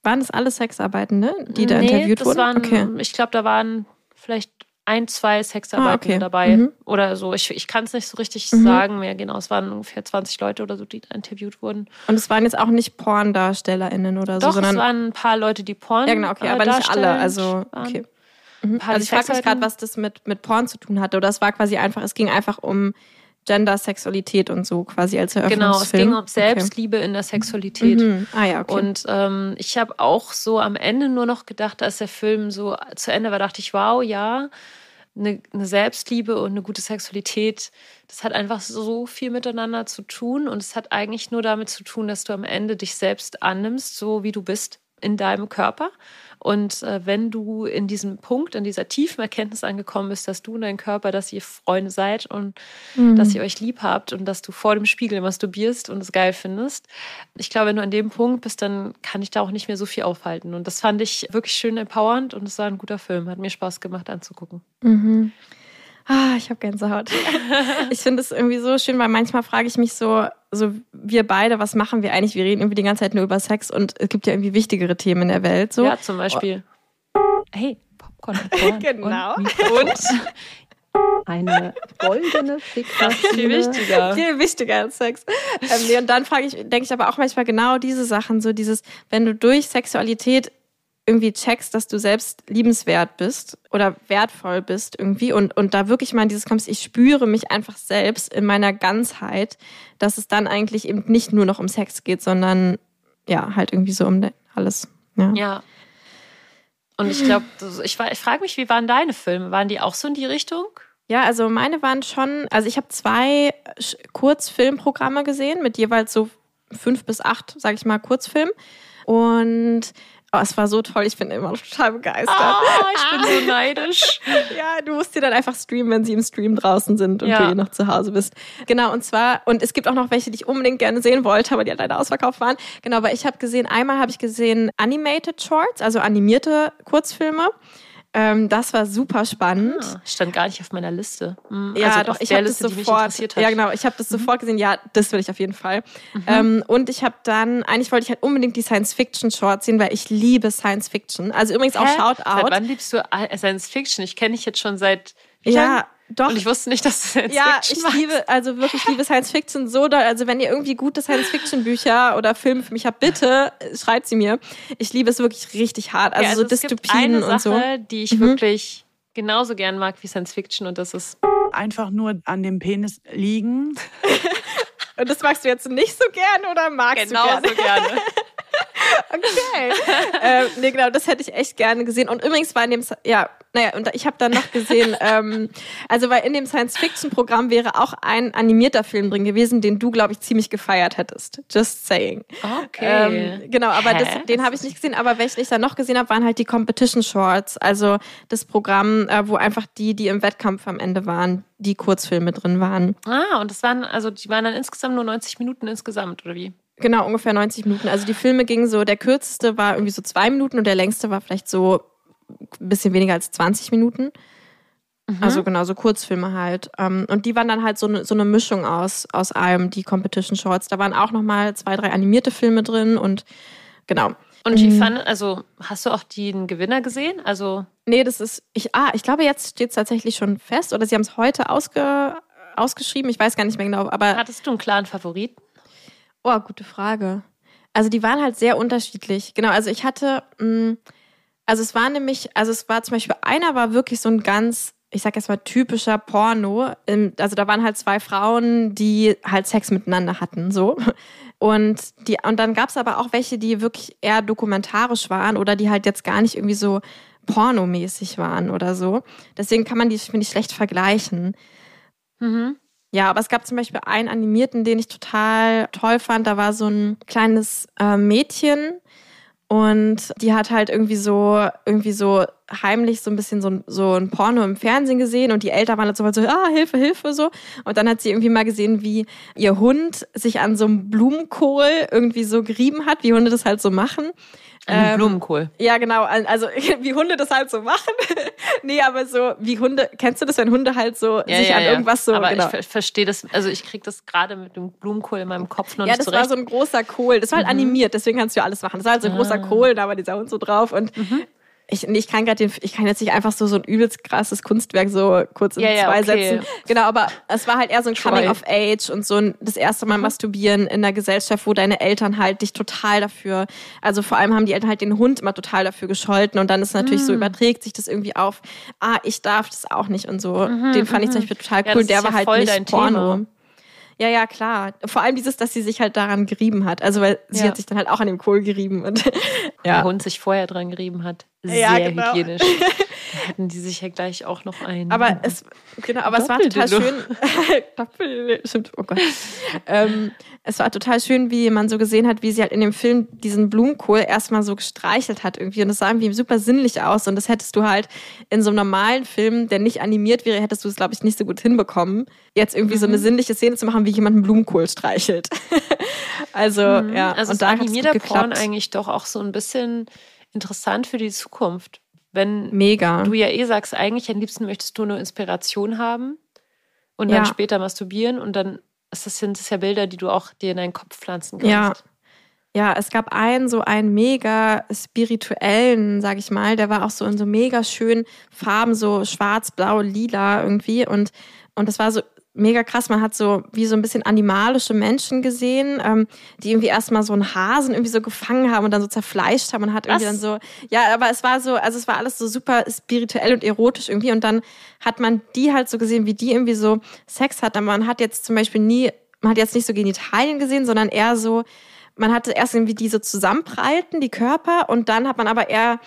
Speaker 1: Waren das alle Sexarbeitende, die da
Speaker 2: Nee,
Speaker 1: interviewt
Speaker 2: das
Speaker 1: wurden?
Speaker 2: Waren,
Speaker 1: okay.
Speaker 2: Ich glaube, da waren vielleicht ein, zwei Sexarbeiten
Speaker 1: Ah, okay.
Speaker 2: dabei
Speaker 1: Mhm.
Speaker 2: oder so. Ich, ich kann es nicht so richtig
Speaker 1: Mhm.
Speaker 2: sagen mehr genau. Es waren ungefähr 20 Leute oder so, die da interviewt wurden.
Speaker 1: Und es waren jetzt auch nicht PorndarstellerInnen oder so,
Speaker 2: Doch,
Speaker 1: sondern.
Speaker 2: es waren ein paar Leute, die Porn
Speaker 1: ja, genau, okay,
Speaker 2: äh,
Speaker 1: aber nicht alle. Also, okay. Mhm. Also ich frage mich gerade, was das mit, mit Porn zu tun hatte. Oder es war quasi einfach, es ging einfach um Gender, Sexualität und so quasi als
Speaker 2: Genau, es
Speaker 1: Eröffnungsfilm.
Speaker 2: ging um Selbstliebe in der Sexualität.
Speaker 1: Okay. Mhm. Ah ja, okay.
Speaker 2: Und ähm, ich habe auch so am Ende nur noch gedacht, als der Film so zu Ende war, dachte ich, wow, ja, eine, eine Selbstliebe und eine gute Sexualität, das hat einfach so viel miteinander zu tun. Und es hat eigentlich nur damit zu tun, dass du am Ende dich selbst annimmst, so wie du bist in deinem Körper. Und äh, wenn du in diesem Punkt, in dieser tiefen Erkenntnis angekommen bist, dass du und dein Körper, dass ihr Freunde seid und
Speaker 1: Mhm.
Speaker 2: dass ihr euch lieb habt und dass du vor dem Spiegel masturbierst und es geil findest. Ich glaube, wenn du an dem Punkt bist, dann kann ich da auch nicht mehr so viel aufhalten. Und das fand ich wirklich schön empowernd und es war ein guter Film. Hat mir Spaß gemacht anzugucken.
Speaker 1: Mhm. Ah, ich habe Gänsehaut. [LAUGHS] ich finde es irgendwie so schön, weil manchmal frage ich mich so, so wir beide, was machen wir eigentlich? Wir reden irgendwie die ganze Zeit nur über Sex und es gibt ja irgendwie wichtigere Themen in der Welt. So.
Speaker 2: Ja, zum Beispiel. Hey, Popcorn. Popcorn [LAUGHS]
Speaker 1: Genau.
Speaker 2: Und, und
Speaker 6: Eine goldene
Speaker 2: viel
Speaker 6: Fickmaschine.
Speaker 2: wichtiger.
Speaker 1: Viel wichtiger als Sex. Ähm, nee, und dann frage ich, denke ich aber auch manchmal genau diese Sachen, so dieses, wenn du durch Sexualität irgendwie checkst, dass du selbst liebenswert bist oder wertvoll bist irgendwie und, und da wirklich mal in dieses kommst, ich spüre mich einfach selbst in meiner Ganzheit, dass es dann eigentlich eben nicht nur noch um Sex geht, sondern ja, halt irgendwie so um alles. Ja.
Speaker 2: Ja. Und ich glaube, ich, ich frage mich, wie waren deine Filme? Waren die auch so in die Richtung?
Speaker 1: Ja, also meine waren schon, also ich habe zwei Kurzfilmprogramme gesehen mit jeweils so fünf bis acht, sage ich mal, Kurzfilm. Und oh, es war so toll, ich bin immer total begeistert.
Speaker 2: Ah, ich bin so neidisch. [LAUGHS]
Speaker 1: Ja, du musst die dann einfach streamen, wenn sie im Stream draußen sind und
Speaker 2: Ja.
Speaker 1: du eh noch zu Hause bist. Genau, und zwar, und es gibt auch noch welche, die ich unbedingt gerne sehen wollte, aber die halt leider ausverkauft waren. Genau, aber ich habe gesehen, einmal habe ich gesehen Animated Shorts, also animierte Kurzfilme. Ähm, das war super spannend.
Speaker 2: Ah, stand gar nicht auf meiner Liste. Hm,
Speaker 1: Ja,
Speaker 2: also
Speaker 1: doch, ich habe das sofort.
Speaker 2: Mhm.
Speaker 1: Ja, genau, ich habe das sofort gesehen. Ja, das will ich auf jeden Fall. Ähm, und ich habe dann, eigentlich wollte ich halt unbedingt die Science-Fiction-Shorts sehen, weil ich liebe Science-Fiction. Also übrigens auch
Speaker 2: Hä?
Speaker 1: Shoutout.
Speaker 2: Seit wann liebst du äh, Science Fiction? Ich kenne dich jetzt schon seit
Speaker 1: Ja,
Speaker 2: lang?
Speaker 1: Doch.
Speaker 2: Und ich wusste nicht, dass du Science
Speaker 1: Ja,
Speaker 2: Fiction
Speaker 1: ich
Speaker 2: magst.
Speaker 1: liebe, also wirklich liebe Science Fiction so doll. Also wenn ihr irgendwie gute Science Fiction Bücher oder Filme für mich habt, bitte schreibt sie mir. Ich liebe es wirklich richtig hart. Also,
Speaker 2: Ja,
Speaker 1: so
Speaker 2: es gibt
Speaker 1: Dystopien
Speaker 2: eine
Speaker 1: und so.
Speaker 2: Sache, die ich
Speaker 1: Mhm.
Speaker 2: wirklich genauso gern mag wie Science Fiction und das ist
Speaker 5: Einfach nur an dem Penis liegen. [LAUGHS]
Speaker 1: Und das magst du jetzt nicht so gern oder magst du gerne?
Speaker 2: gerne. [LAUGHS]
Speaker 1: Okay. ähm, nee, genau, das hätte ich echt gerne gesehen. Und übrigens war in dem, ja, naja, und ich habe dann noch gesehen, [LAUGHS] ähm, also weil in dem Science-Fiction-Programm wäre auch ein animierter Film drin gewesen, den du, glaube ich, ziemlich gefeiert hättest. Just saying.
Speaker 2: Okay.
Speaker 1: Ähm, genau, aber das, den habe ich nicht gesehen. Aber welchen ich dann noch gesehen habe, waren halt die Competition Shorts. Also das Programm, äh, wo einfach die, die im Wettkampf am Ende waren, die Kurzfilme drin waren.
Speaker 2: Ah, und das waren, also die waren dann insgesamt nur 90 Minuten insgesamt, oder wie?
Speaker 1: Genau, ungefähr 90 Minuten. Also die Filme gingen so, der kürzeste war irgendwie so zwei Minuten und der längste war vielleicht so ein bisschen weniger als 20 Minuten. Also genau, so Kurzfilme halt. Ähm, Und die waren dann halt so eine, so eine Mischung aus, aus allem, die Competition Shorts. Da waren auch nochmal zwei, drei animierte Filme drin und genau.
Speaker 2: Und wie fand, also hast du auch den Gewinner gesehen? Also
Speaker 1: Nee, das ist, ich, ah, ich glaube, jetzt steht es tatsächlich schon fest oder sie haben es heute ausge, ausgeschrieben. Ich weiß gar nicht mehr genau, aber
Speaker 2: hattest du einen klaren Favoriten?
Speaker 1: Oh, gute Frage. Also die waren halt sehr unterschiedlich. Genau, also ich hatte, mh, also es war nämlich, also es war zum Beispiel, einer war wirklich so ein ganz, ich sag jetzt mal typischer Porno. Also da waren halt zwei Frauen, die halt Sex miteinander hatten, so. Und, die, und dann gab es aber auch welche, die wirklich eher dokumentarisch waren oder die halt jetzt gar nicht irgendwie so pornomäßig waren oder so. Deswegen kann man die, finde ich, schlecht vergleichen.
Speaker 2: Mhm.
Speaker 1: Ja, aber es gab zum Beispiel einen animierten, den ich total toll fand. Da war so ein kleines äh, Mädchen Und die hat halt irgendwie so, irgendwie so heimlich so ein bisschen so, ein- so ein Porno im Fernsehen gesehen und die Eltern waren halt so, ah, Hilfe, Hilfe, so. Und dann hat sie irgendwie mal gesehen, wie ihr Hund sich an so einem Blumenkohl irgendwie so gerieben hat, wie Hunde das halt so machen. Ähm,
Speaker 2: Blumenkohl.
Speaker 1: Ja, genau. Also [LAUGHS] wie Hunde das halt so machen. [LAUGHS] nee, aber so wie Hunde, kennst du das, wenn Hunde halt so sich an irgendwas so.
Speaker 2: Aber
Speaker 1: genau.
Speaker 2: ich ver verstehe das, also ich kriege das gerade mit dem Blumenkohl in meinem Kopf noch
Speaker 1: ja,
Speaker 2: nicht
Speaker 1: das
Speaker 2: zurecht.
Speaker 1: war so ein großer Kohl. Das war halt animiert, deswegen kannst du ja alles machen. Das war halt so ein großer
Speaker 2: Ah.
Speaker 1: Kohl, da war dieser Hund so drauf und ich, ich kann gerade den, ich kann jetzt nicht einfach so so ein übelst krasses Kunstwerk so kurz in
Speaker 2: Ja, ja,
Speaker 1: zwei
Speaker 2: okay.
Speaker 1: Sätzen. Genau, aber es war halt eher so ein. Coming of Age und so ein, das erste Mal masturbieren in der Gesellschaft, wo deine Eltern halt dich total dafür, also vor allem haben die Eltern halt den Hund immer total dafür gescholten und dann ist natürlich
Speaker 2: Mm.
Speaker 1: so überträgt sich das irgendwie auf, ah, ich darf das auch nicht und so. den fand ich zum Beispiel total
Speaker 2: Mhm, Ja,
Speaker 1: cool.
Speaker 2: das
Speaker 1: Der war
Speaker 2: ja
Speaker 1: halt nicht Porno.
Speaker 2: Thema.
Speaker 1: Ja, ja, klar. Vor allem dieses, dass sie sich halt daran gerieben hat. Also, weil sie
Speaker 2: Ja.
Speaker 1: hat sich dann halt auch an dem Kohl gerieben. Und,
Speaker 2: der [LAUGHS]
Speaker 1: ja.
Speaker 2: Hund sich vorher dran gerieben hat. Sehr
Speaker 1: Ja, genau.
Speaker 2: hygienisch. [LAUGHS] Hätten die sich ja gleich auch noch einen.
Speaker 1: Aber es, genau, aber es war total schön. [LAUGHS] Stimmt, oh Gott. ähm, es war total schön, wie man so gesehen hat, wie sie halt in dem Film diesen Blumenkohl erstmal so gestreichelt hat irgendwie. Und es sah irgendwie super sinnlich aus. Und das hättest du halt in so einem normalen Film, der nicht animiert wäre, hättest du es, glaube ich, nicht so gut hinbekommen, jetzt irgendwie so
Speaker 2: Mhm.
Speaker 1: eine sinnliche Szene zu machen, wie jemand einen Blumenkohl streichelt. [LAUGHS] also, ja.
Speaker 2: also
Speaker 1: und da
Speaker 2: animierter Porn eigentlich doch auch so ein bisschen interessant für die Zukunft. Wenn
Speaker 1: Mega.
Speaker 2: du ja eh sagst, eigentlich am liebsten möchtest du nur Inspiration haben und dann
Speaker 1: Ja.
Speaker 2: später masturbieren und dann ist das, sind das ja Bilder, die du auch dir in deinen Kopf pflanzen kannst.
Speaker 1: Ja. Ja, es gab einen so einen mega spirituellen, sag ich mal, der war auch so in so mega schönen Farben, so schwarz, blau, lila irgendwie und und das war so mega krass. Man hat so wie so ein bisschen animalische Menschen gesehen, ähm, die irgendwie erstmal so einen Hasen irgendwie so gefangen haben und dann so zerfleischt haben und hat irgendwie
Speaker 2: Was?
Speaker 1: dann so, ja, aber es war so, also es war alles so super spirituell und erotisch irgendwie und dann hat man die halt so gesehen, wie die irgendwie so Sex hat, aber man hat jetzt zum Beispiel nie, man hat jetzt nicht so Genitalien gesehen, sondern eher so, man hatte erst irgendwie die so zusammenprallten, die Körper, und dann hat man aber eher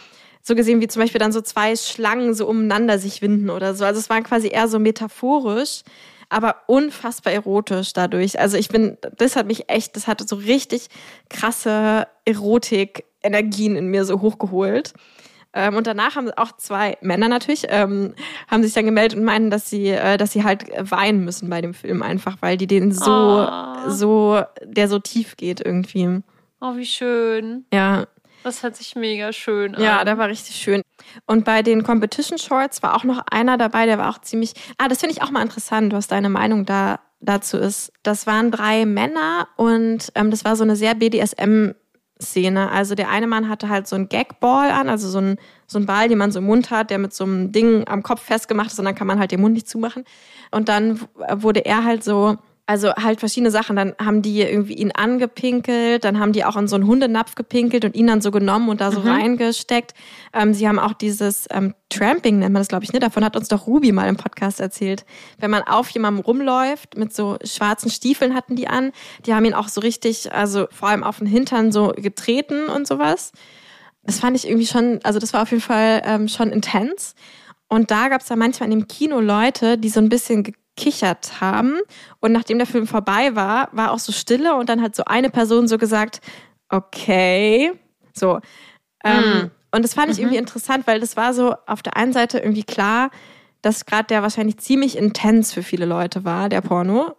Speaker 1: so gesehen, wie zum Beispiel dann so zwei Schlangen so umeinander sich winden oder so. Also es war quasi eher so metaphorisch, aber unfassbar erotisch dadurch. Also ich bin, das hat mich echt, das hatte so richtig krasse Erotik-Energien in mir so hochgeholt. Ähm, und danach haben auch zwei Männer natürlich, ähm, haben sich dann gemeldet und meinten, dass sie, äh, dass sie halt weinen müssen bei dem Film einfach, weil die den so,
Speaker 2: Ah.
Speaker 1: so, der so tief geht irgendwie.
Speaker 2: Oh, wie schön.
Speaker 1: Ja,
Speaker 2: Das hört sich mega schön an.
Speaker 1: ja, der war richtig schön. Und bei den Competition Shorts war auch noch einer dabei, der war auch ziemlich. Ah, das finde ich auch mal interessant, was deine Meinung da dazu ist. Das waren drei Männer und ähm, das war so eine sehr BDSM-Szene. Also der eine Mann hatte halt so einen Gagball an, also so ein, so ein Ball, den man so im Mund hat, der mit so einem Ding am Kopf festgemacht ist und dann kann man halt den Mund nicht zumachen. Und dann wurde er halt so also halt verschiedene Sachen. Dann haben die irgendwie ihn angepinkelt, dann haben die auch in so einen Hundenapf gepinkelt und ihn dann so genommen und da so reingesteckt. Ähm, sie haben auch dieses ähm, Tramping, nennt man das, glaube ich, ne? Davon hat uns doch Ruby mal im Podcast erzählt. Wenn man auf jemandem rumläuft, mit so schwarzen Stiefeln hatten die an, die haben ihn auch so richtig, also vor allem auf den Hintern so getreten und sowas. Das fand ich irgendwie schon, also das war auf jeden Fall ähm, schon intens. Und da gab es da manchmal in dem Kino Leute, die so ein bisschen gekichert haben. Und nachdem der Film vorbei war, war auch so Stille und dann hat so eine Person so gesagt, okay, so. Ähm, Und das fand ich irgendwie interessant, weil das war so auf der einen Seite irgendwie klar, dass gerade der wahrscheinlich ziemlich intens für viele Leute war, der Porno.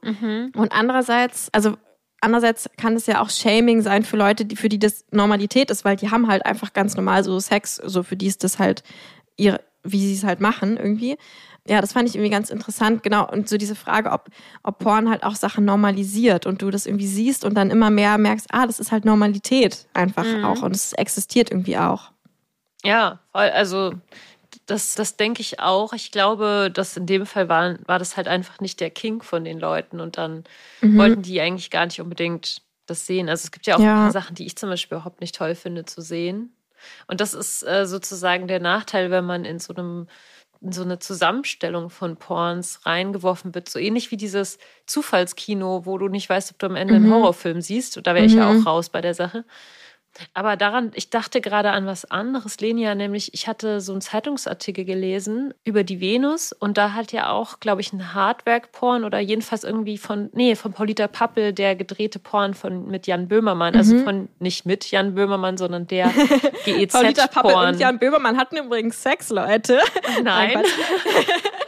Speaker 1: Und andererseits, also andererseits kann es ja auch Shaming sein für Leute, die, für die das Normalität ist, weil die haben halt einfach ganz normal so Sex, so für die ist das halt ihre, wie sie es halt machen irgendwie. Ja, das fand ich irgendwie ganz interessant, genau. Und so diese Frage, ob, ob Porn halt auch Sachen normalisiert und du das irgendwie siehst und dann immer mehr merkst, ah, das ist halt Normalität einfach auch und es existiert irgendwie auch.
Speaker 2: Ja, voll. Also das, das denke ich auch. Ich glaube, dass in dem Fall war, war das halt einfach nicht der King von den Leuten und dann wollten die eigentlich gar nicht unbedingt das sehen. Also es gibt ja auch
Speaker 1: Ja.
Speaker 2: Sachen, die ich zum Beispiel überhaupt nicht toll finde zu sehen. Und das ist äh, sozusagen der Nachteil, wenn man in so einem in so eine Zusammenstellung von Porns reingeworfen wird, so ähnlich wie dieses Zufallskino, wo du nicht weißt, ob du am Ende einen Horrorfilm siehst. Und da wäre ich ja auch raus bei der Sache. Aber daran, ich dachte gerade an was anderes, Lenia, nämlich ich hatte so einen Zeitungsartikel gelesen über die Venus und da hat ja auch, glaube ich, ein Hardwerk-Porn oder jedenfalls irgendwie von, nee, von Paulita Pappel, der gedrehte Porn von, mit Jan Böhmermann. Also
Speaker 1: Mhm.
Speaker 2: von, nicht mit Jan Böhmermann, sondern der [LAUGHS]
Speaker 1: Paulita Pappe und
Speaker 2: GEZ-Porn.
Speaker 1: Jan Böhmermann hatten übrigens Sex, Leute.
Speaker 2: Nein.
Speaker 1: Quatsch. [LAUGHS]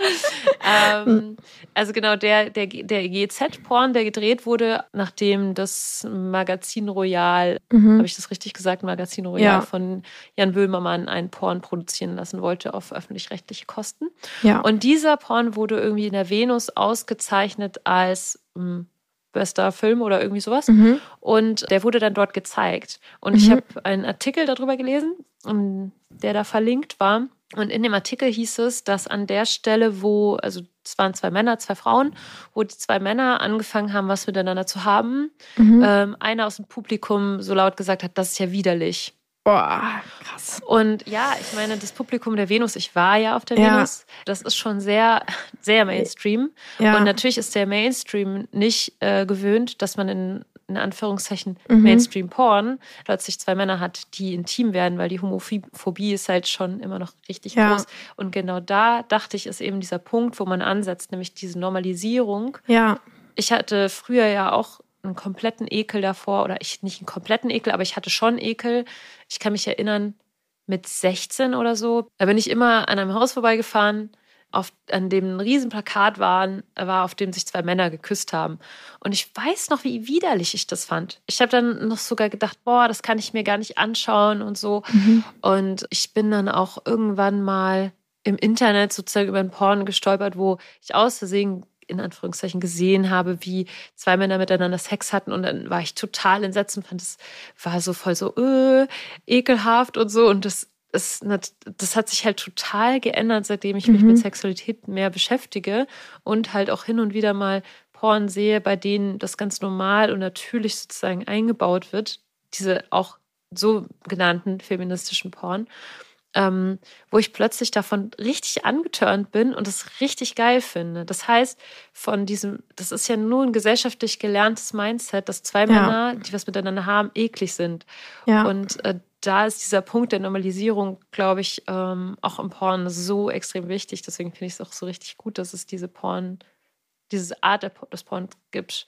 Speaker 1: [LAUGHS]
Speaker 2: ähm, also genau, der, der, der GZ-Porn, der gedreht wurde, nachdem das Magazin Royal, habe ich das richtig gesagt, Magazin Royal
Speaker 1: Ja.
Speaker 2: von Jan Böhmermann einen Porn produzieren lassen wollte auf öffentlich-rechtliche Kosten.
Speaker 1: Ja.
Speaker 2: Und dieser Porn wurde irgendwie in der Venus ausgezeichnet als mh, bester Film oder irgendwie sowas.
Speaker 1: Mhm.
Speaker 2: Und der wurde dann dort gezeigt. Und ich habe einen Artikel darüber gelesen, ähm, der da verlinkt war. Und in dem Artikel hieß es, dass an der Stelle, wo, also es waren zwei Männer, zwei Frauen, wo die zwei Männer angefangen haben, was miteinander zu haben,
Speaker 1: Mhm.
Speaker 2: ähm, einer aus dem Publikum so laut gesagt hat, das ist ja widerlich.
Speaker 1: Boah, krass.
Speaker 2: Und ja, ich meine, das Publikum der Venus, ich war ja auf der
Speaker 1: Ja.
Speaker 2: Venus, das ist schon sehr, sehr Mainstream.
Speaker 1: Ja.
Speaker 2: Und natürlich ist der Mainstream nicht äh, gewöhnt, dass man in, in Anführungszeichen
Speaker 1: Mhm.
Speaker 2: Mainstream-Porn plötzlich zwei Männer hat, die intim werden, weil die Homophobie ist halt schon immer noch richtig
Speaker 1: Ja.
Speaker 2: groß. Und genau da dachte ich, ist eben dieser Punkt, wo man ansetzt, nämlich diese Normalisierung.
Speaker 1: Ja.
Speaker 2: Ich hatte früher ja auch einen kompletten Ekel davor, oder ich nicht einen kompletten Ekel, aber ich hatte schon Ekel. Ich kann mich erinnern, mit 16 oder so, da bin ich immer an einem Haus vorbeigefahren, auf, an dem ein Riesenplakat waren, war, auf dem sich zwei Männer geküsst haben. Und ich weiß noch, wie widerlich ich das fand. Ich habe dann noch sogar gedacht, boah, das kann ich mir gar nicht anschauen und so. Und ich bin dann auch irgendwann mal im Internet sozusagen über einen Porn gestolpert, wo ich aus Versehen in Anführungszeichen gesehen habe, wie zwei Männer miteinander Sex hatten und dann war ich total entsetzt und fand, es war so voll so äh, ekelhaft und so und das ist, das hat sich halt total geändert, seitdem ich mich mit Sexualität mehr beschäftige und halt auch hin und wieder mal Porn sehe, bei denen das ganz normal und natürlich sozusagen eingebaut wird, diese auch so genannten feministischen Porn ähm, wo ich plötzlich davon richtig angetörnt bin und es richtig geil finde. Das heißt, von diesem, das ist ja nur ein gesellschaftlich gelerntes Mindset, dass zwei
Speaker 1: Ja.
Speaker 2: Männer, die was miteinander haben, eklig sind.
Speaker 1: Ja.
Speaker 2: Und äh, da ist dieser Punkt der Normalisierung, glaube ich, ähm, auch im Porn so extrem wichtig. Deswegen finde ich es auch so richtig gut, dass es diese Porn, diese Art des Porn gibt.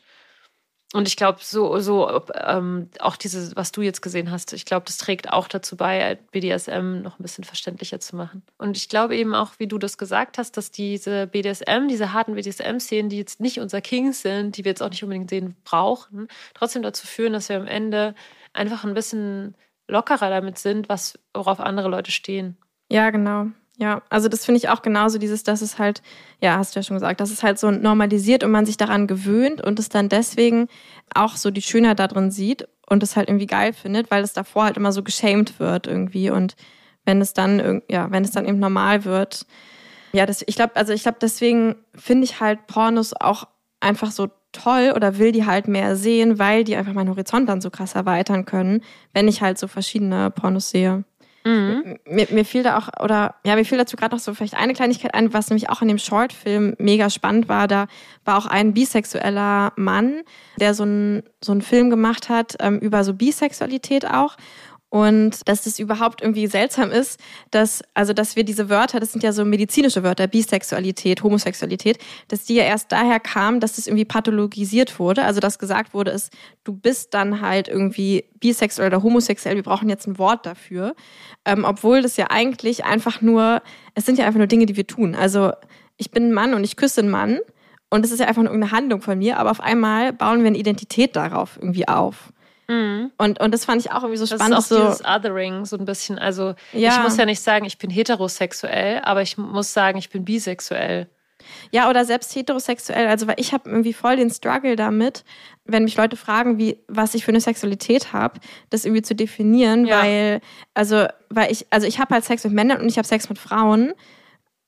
Speaker 2: Und ich glaube, so, so ähm, auch diese, was du jetzt gesehen hast, ich glaube, das trägt auch dazu bei, BDSM noch ein bisschen verständlicher zu machen. Und ich glaube eben auch, wie du das gesagt hast, dass diese BDSM, diese harten BDSM-Szenen, die jetzt nicht unser King sind, die wir jetzt auch nicht unbedingt sehen brauchen, trotzdem dazu führen, dass wir am Ende einfach ein bisschen lockerer damit sind, was, worauf andere Leute stehen.
Speaker 1: Ja, genau. Ja, also das finde ich auch genauso, dieses, dass es halt, ja, hast du ja schon gesagt, dass es halt so normalisiert und man sich daran gewöhnt und es dann deswegen auch so die Schönheit da drin sieht und es halt irgendwie geil findet, weil es davor halt immer so geschämt wird irgendwie und wenn es dann, ja, wenn es dann eben normal wird. Ja, das, ich glaube, also ich glaube, deswegen finde ich halt Pornos auch einfach so toll oder will die halt mehr sehen, weil die einfach meinen Horizont dann so krass erweitern können, wenn ich halt so verschiedene Pornos sehe.
Speaker 2: Mhm.
Speaker 1: Mir, mir fiel da auch, oder ja, mir fiel dazu gerade noch so vielleicht eine Kleinigkeit ein, was nämlich auch in dem Shortfilm mega spannend war. Da war auch ein bisexueller Mann, der so einen so einen Film gemacht hat ähm, über so Bisexualität auch. Und dass das überhaupt irgendwie seltsam ist, dass, also dass wir diese Wörter, das sind ja so medizinische Wörter, Bisexualität, Homosexualität, dass die ja erst daher kamen, dass das irgendwie pathologisiert wurde. Also dass gesagt wurde, ist, du bist dann halt irgendwie bisexuell oder homosexuell, wir brauchen jetzt ein Wort dafür. Ähm, obwohl das ja eigentlich einfach nur, es sind ja einfach nur Dinge, die wir tun. Also ich bin ein Mann und ich küsse einen Mann und es ist ja einfach nur irgendeine Handlung von mir, aber auf einmal bauen wir eine Identität darauf irgendwie auf. Und, und das fand ich auch irgendwie so
Speaker 2: Das
Speaker 1: spannend.
Speaker 2: ist auch
Speaker 1: so,
Speaker 2: dieses Othering so ein bisschen. Also
Speaker 1: Ja.
Speaker 2: ich muss ja nicht sagen, ich bin heterosexuell, aber ich muss sagen, ich bin bisexuell.
Speaker 1: Ja, oder selbst heterosexuell. Also, weil ich habe irgendwie voll den Struggle damit, wenn mich Leute fragen, wie, was ich für eine Sexualität habe, das irgendwie zu definieren,
Speaker 2: Ja.
Speaker 1: weil, also, weil ich, also ich habe halt Sex mit Männern und ich habe Sex mit Frauen.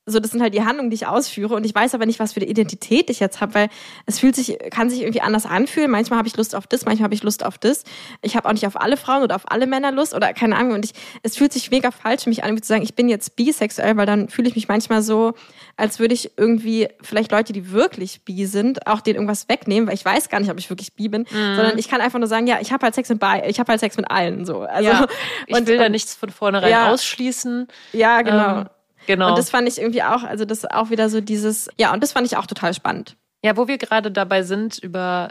Speaker 1: So, das sind halt die Handlungen, die ich ausführe und ich weiß aber nicht, was für eine Identität ich jetzt habe, weil es fühlt sich, kann sich irgendwie anders anfühlen. Manchmal habe ich Lust auf das, manchmal habe ich Lust auf das. Ich habe auch nicht auf alle Frauen oder auf alle Männer Lust oder keine Ahnung. Und ich, es fühlt sich mega falsch für mich an, zu sagen, ich bin jetzt bisexuell, weil dann fühle ich mich manchmal so, als würde ich irgendwie vielleicht Leute, die wirklich bi sind, auch denen irgendwas wegnehmen, weil ich weiß gar nicht, ob ich wirklich bi bin,
Speaker 2: Mhm.
Speaker 1: sondern ich kann einfach nur sagen, ja, ich habe halt Sex mit bi, ich habe halt Sex mit allen so. Also
Speaker 2: ja, ich
Speaker 1: und-
Speaker 2: will da nichts von vornherein
Speaker 1: Ja.
Speaker 2: ausschließen.
Speaker 1: ja, genau.
Speaker 2: Ähm, genau.
Speaker 1: Und das fand ich irgendwie auch, also das ist auch wieder so dieses, ja, und das fand ich auch total spannend.
Speaker 2: Ja, wo wir gerade dabei sind, über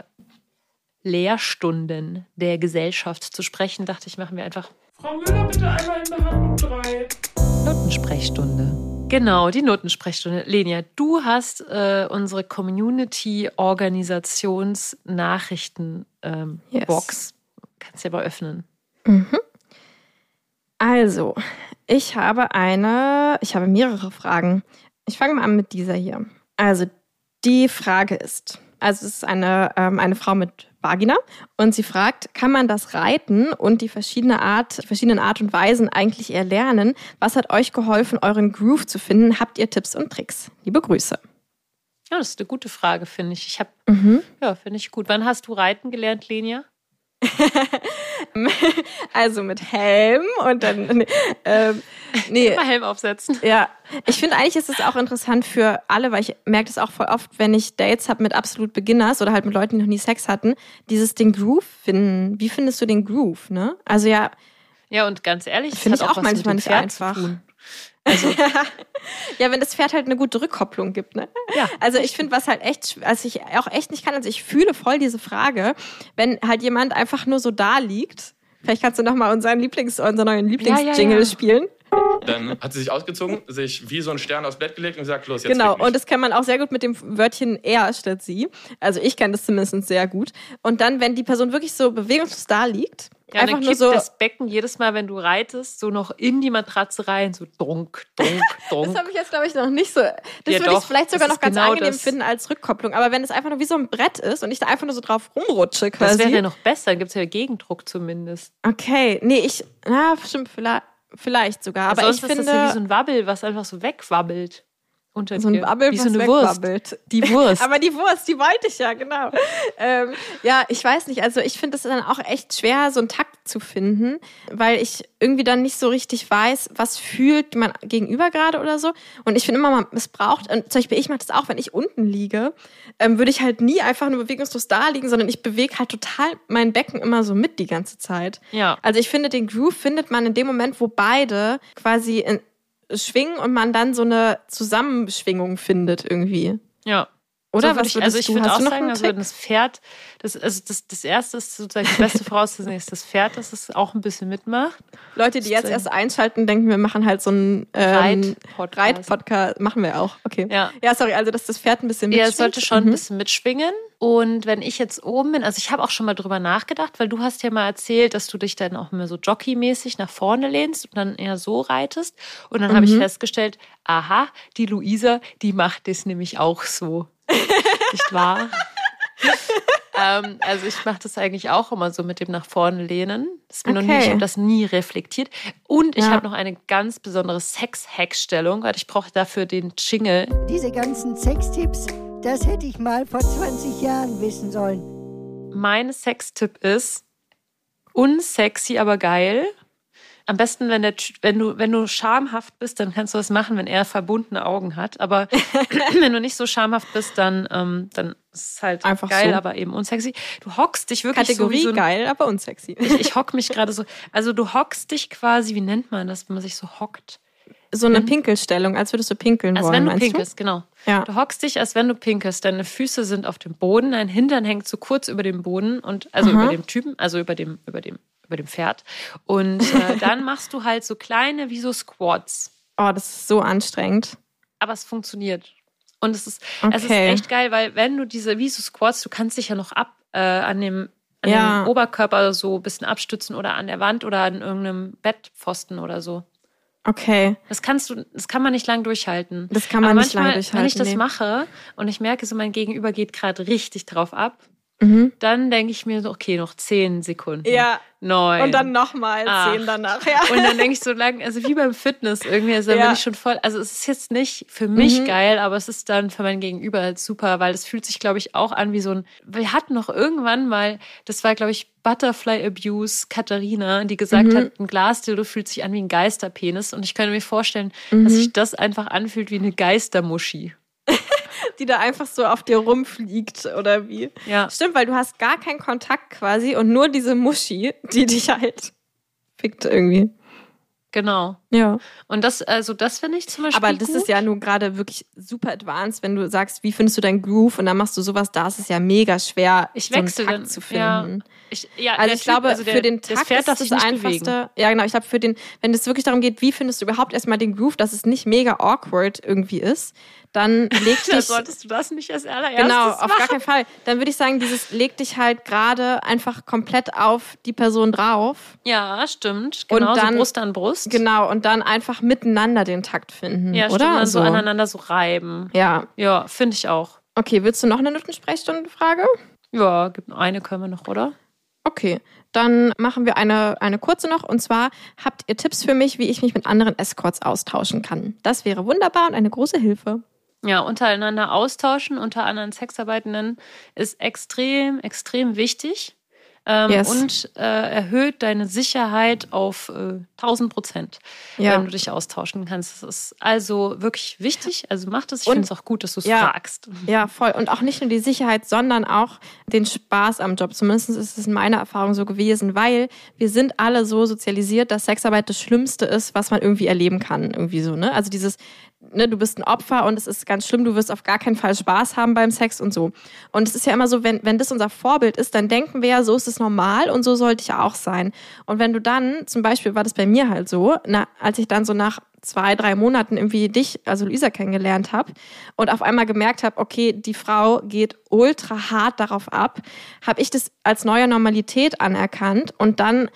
Speaker 2: Lehrstunden der Gesellschaft zu sprechen, dachte ich, machen wir einfach
Speaker 7: Frau Müller, bitte einmal in Behandlung 3.
Speaker 2: Notensprechstunde. Genau, die Notensprechstunde. Lenia, du hast äh, unsere Community-Organisations-Nachrichten-Box. Ähm,
Speaker 1: Yes.
Speaker 2: Box. Kannst ja mal öffnen.
Speaker 1: Also, ich habe eine, ich habe mehrere Fragen. Ich fange mal an mit dieser hier. Also, die Frage ist, also es ist eine, ähm, eine Frau mit Vagina und sie fragt, kann man das Reiten und die verschiedene Art, die verschiedenen Art und Weisen eigentlich erlernen? Was hat euch geholfen, euren Groove zu finden? Habt ihr Tipps und Tricks? Liebe Grüße.
Speaker 2: Ja, das ist eine gute Frage, finde ich. Ich habe,
Speaker 1: Mhm.
Speaker 2: ja, finde ich gut. Wann hast du Reiten gelernt, Lenia? [LAUGHS]
Speaker 1: Also mit Helm und dann, nee, ähm, nee,
Speaker 2: Mal Helm aufsetzen.
Speaker 1: Ja, ich finde eigentlich ist es auch interessant für alle, weil ich merke das auch voll oft, wenn ich Dates habe mit absolut Beginners oder halt mit Leuten, die noch nie Sex hatten, dieses den Groove finden. Wie findest du den Groove, ne? Also ja,
Speaker 2: Ja, und ganz ehrlich,
Speaker 1: Finde ich auch
Speaker 2: mit
Speaker 1: manchmal nicht einfach.
Speaker 2: Tun. [LAUGHS]
Speaker 1: ja, wenn das Pferd halt eine gute Rückkopplung gibt, ne?
Speaker 2: Ja.
Speaker 1: Also ich finde, was halt echt, was ich auch echt nicht kann, also ich fühle voll diese Frage, wenn halt jemand einfach nur so da liegt. Vielleicht kannst du noch mal unseren Lieblings, unseren neuen Lieblingsjingle
Speaker 2: ja.
Speaker 1: spielen.
Speaker 4: Dann hat sie sich ausgezogen, sich wie so ein Stern aufs Bett gelegt und gesagt, los, jetzt
Speaker 1: Genau, und das kann man auch sehr gut mit dem Wörtchen er statt sie. Also ich kenne das zumindest sehr gut. Und dann, wenn die Person wirklich so bewegungslos da liegt,
Speaker 2: Ja,
Speaker 1: einfach nur so.
Speaker 2: das Becken jedes Mal, wenn du reitest, so noch in die Matratze rein, so dunk, dunk, [LAUGHS]
Speaker 1: Das
Speaker 2: dunk.
Speaker 1: habe ich jetzt, glaube ich, noch nicht so. Das
Speaker 2: Ja,
Speaker 1: würde ich vielleicht sogar
Speaker 2: das
Speaker 1: noch ganz
Speaker 2: genau
Speaker 1: angenehm
Speaker 2: das.
Speaker 1: finden als Rückkopplung. Aber wenn es einfach nur wie so ein Brett ist und ich da einfach nur so drauf rumrutsche
Speaker 2: Das
Speaker 1: quasi.
Speaker 2: wäre ja noch besser, dann gibt es ja Gegendruck zumindest.
Speaker 1: okay, nee, ich. Na, stimmt, vielleicht, vielleicht sogar. Aber
Speaker 2: Sonst
Speaker 1: ich
Speaker 2: ist
Speaker 1: finde.
Speaker 2: das ja wie so ein Wabbel, was einfach so wegwabbelt. Unter
Speaker 1: so ein. Wabbel,
Speaker 2: wie so eine Wurst. Die Wurst. [LAUGHS]
Speaker 1: Aber die Wurst, die wollte ich ja, genau. ähm, ja, ich weiß nicht. Also ich finde es dann auch echt schwer, so einen Takt zu finden, weil ich irgendwie dann nicht so richtig weiß, was fühlt man gegenüber gerade oder so. Und ich finde immer, man missbraucht, und zum Beispiel ich mache das auch, wenn ich unten liege, ähm, würde ich halt nie einfach nur bewegungslos da liegen, sondern ich bewege halt total mein Becken immer so mit die ganze Zeit.
Speaker 2: ja.
Speaker 1: Also ich finde, den Groove findet man in dem Moment, wo beide quasi in, schwingen und man dann so eine Zusammenschwingung findet irgendwie.
Speaker 2: Ja.
Speaker 1: Oder
Speaker 2: so
Speaker 1: was
Speaker 2: ich, also ich würde auch sagen, also das Pferd, das, also das, das erste ist sozusagen die beste Voraussetzung ist das Pferd, dass es auch ein bisschen mitmacht.
Speaker 1: Leute, die jetzt erst einschalten, denken, wir machen halt so einen ähm,
Speaker 2: Reit-Podcast.
Speaker 1: Reit-Podcast. Machen wir auch. Okay.
Speaker 2: Ja.
Speaker 1: Ja, sorry, also dass das Pferd ein bisschen
Speaker 2: Ja,
Speaker 1: mitschwingt.
Speaker 2: es sollte schon ein
Speaker 1: Mhm.
Speaker 2: bisschen mitschwingen. Und wenn ich jetzt oben bin, also ich habe auch schon mal drüber nachgedacht, weil du hast ja mal erzählt, dass du dich dann auch immer so jockeymäßig nach vorne lehnst und dann eher so reitest. Und dann habe ich
Speaker 1: Mhm.
Speaker 2: festgestellt, aha, die Luisa, die macht das nämlich auch so. Nicht wahr? [LAUGHS] ähm, also ich mache das eigentlich auch immer so mit dem nach vorne lehnen. Das noch nie,
Speaker 1: Okay.
Speaker 2: ich habe das nie reflektiert. Und ich
Speaker 1: Ja.
Speaker 2: habe noch eine ganz besondere Sex-Hack-Stellung, weil ich brauche dafür den Jingle.
Speaker 8: Diese ganzen Sextipps, das hätte ich mal vor 20 Jahren wissen sollen.
Speaker 2: Mein Sextipp ist unsexy, aber geil. Am besten, wenn, der, wenn, du, wenn du schamhaft bist, dann kannst du das machen, wenn er verbundene Augen hat. Aber [LAUGHS] wenn du nicht so schamhaft bist, dann, ähm, dann ist es halt
Speaker 1: Einfach
Speaker 2: geil,
Speaker 1: so.
Speaker 2: aber eben unsexy. Du hockst dich wirklich
Speaker 1: Kategorie
Speaker 2: so so ein,
Speaker 1: geil, aber unsexy.
Speaker 2: ich, ich hock mich gerade so. Also du hockst dich quasi, wie nennt man das, wenn man sich so hockt?
Speaker 1: So eine Pinkelstellung, als würdest du pinkeln
Speaker 2: Als
Speaker 1: wollen,
Speaker 2: wenn du pinkelst, genau.
Speaker 1: Ja.
Speaker 2: Du hockst dich, als wenn du pinkelst. Deine Füße sind auf dem Boden, dein Hintern hängt so kurz über dem Boden und also
Speaker 1: Aha.
Speaker 2: über dem Typen, also über dem, über dem, über dem Pferd. Und äh, [LAUGHS] dann machst du halt so kleine, wie so Squats.
Speaker 1: Oh, das ist so anstrengend.
Speaker 2: Aber es funktioniert. Und es ist, es ist
Speaker 1: Okay.
Speaker 2: echt geil, weil wenn du diese, wie so Squats, du kannst dich ja noch ab äh, an dem an
Speaker 1: Ja.
Speaker 2: dem Oberkörper so ein bisschen abstützen oder an der Wand oder an irgendeinem Bettpfosten oder so.
Speaker 1: Okay,
Speaker 2: Das kannst du, das kann man nicht lang durchhalten.
Speaker 1: das kann man
Speaker 2: Aber
Speaker 1: nicht
Speaker 2: manchmal,
Speaker 1: lange durchhalten.
Speaker 2: wenn ich das
Speaker 1: nee.
Speaker 2: mache und ich merke, so mein Gegenüber geht gerade richtig drauf ab,
Speaker 1: Mhm.
Speaker 2: dann denke ich mir so, okay, noch zehn Sekunden.
Speaker 1: Ja.
Speaker 2: Neun.
Speaker 1: Und dann nochmal zehn danach. Ja.
Speaker 2: Und dann denke ich so lang, also wie beim Fitness irgendwie, also dann
Speaker 1: Ja.
Speaker 2: bin ich schon voll, also es ist jetzt nicht für mich
Speaker 1: Mhm.
Speaker 2: geil, aber es ist dann für mein Gegenüber halt super, weil es fühlt sich, glaube ich, auch an wie so ein, wir hatten noch irgendwann mal, das war, glaube ich, Butterfly Abuse Katharina, die gesagt
Speaker 1: Mhm.
Speaker 2: hat, ein Glasdildo fühlt sich an wie ein Geisterpenis und ich könnte mir vorstellen,
Speaker 1: Mhm.
Speaker 2: dass sich das einfach anfühlt wie eine Geistermuschi.
Speaker 1: Die da einfach so auf dir rumfliegt oder wie.
Speaker 2: Ja.
Speaker 1: Stimmt, weil du hast gar keinen Kontakt quasi und nur diese Muschi, die dich halt fickt irgendwie.
Speaker 2: Genau.
Speaker 1: Ja.
Speaker 2: Und das, also das finde ich zum Beispiel
Speaker 1: Aber das
Speaker 2: gut.
Speaker 1: ist ja nun gerade wirklich super advanced, wenn du sagst, wie findest du deinen Groove und dann machst du sowas, da ist es ja mega schwer,
Speaker 2: Ich
Speaker 1: so einen
Speaker 2: wechsle
Speaker 1: Takt
Speaker 2: dann,
Speaker 1: zu
Speaker 2: ja.
Speaker 1: finden.
Speaker 2: Ich, ja,
Speaker 1: Also ich
Speaker 2: Typ,
Speaker 1: glaube,
Speaker 2: also der,
Speaker 1: für den
Speaker 2: das
Speaker 1: Takt
Speaker 2: Pferd
Speaker 1: ist das einfachste.
Speaker 2: bewegen.
Speaker 1: Ja, genau. Ich glaube, für den, wenn es wirklich darum geht, wie findest du überhaupt erstmal den Groove, dass es nicht mega awkward irgendwie ist, dann leg [LAUGHS]
Speaker 2: Da
Speaker 1: dich.
Speaker 2: solltest du das nicht als allererstes
Speaker 1: Genau, auf
Speaker 2: machen.
Speaker 1: gar keinen Fall. Dann würde ich sagen, dieses leg dich halt gerade einfach komplett auf die Person drauf.
Speaker 2: Ja, stimmt.
Speaker 1: Und
Speaker 2: Genau,
Speaker 1: dann-
Speaker 2: so Brust an Brust.
Speaker 1: Genau, und dann einfach miteinander den Takt finden.
Speaker 2: Ja,
Speaker 1: oder?
Speaker 2: stimmt, dann so
Speaker 1: Also,
Speaker 2: aneinander so reiben.
Speaker 1: Ja.
Speaker 2: Ja, finde ich auch.
Speaker 1: Okay, willst du noch eine Nutten-Sprechstunde-Frage?
Speaker 2: Ja, gibt eine können wir noch, oder?
Speaker 1: Okay, dann machen wir eine, eine kurze noch. Und zwar habt ihr Tipps für mich, wie ich mich mit anderen Escorts austauschen kann. Das wäre wunderbar und eine große Hilfe.
Speaker 2: Ja, untereinander austauschen, unter anderen Sexarbeitenden ist extrem, extrem wichtig. Ähm,
Speaker 1: Yes.
Speaker 2: Und äh, erhöht deine Sicherheit auf äh, 1000 Prozent,
Speaker 1: Ja.
Speaker 2: wenn du dich austauschen kannst. Das ist also wirklich wichtig. Also mach das. Ich finde es auch gut, dass du es
Speaker 1: Ja.
Speaker 2: fragst.
Speaker 1: Ja, voll. Und auch nicht nur die Sicherheit, sondern auch den Spaß am Job. Zumindest ist es in meiner Erfahrung so gewesen, weil wir sind alle so sozialisiert, dass Sexarbeit das Schlimmste ist, was man irgendwie erleben kann. Irgendwie so, ne? Also dieses, ne, du bist ein Opfer und es ist ganz schlimm, du wirst auf gar keinen Fall Spaß haben beim Sex und so. Und es ist ja immer so, wenn, wenn das unser Vorbild ist, dann denken wir ja, so ist es normal und so sollte ich auch sein. Und wenn du dann, zum Beispiel war das bei mir halt so, na, als ich dann so nach zwei, drei Monaten irgendwie dich, also Luisa, kennengelernt habe und auf einmal gemerkt habe, okay, die Frau geht ultra hart darauf ab, habe ich das als neue Normalität anerkannt und dann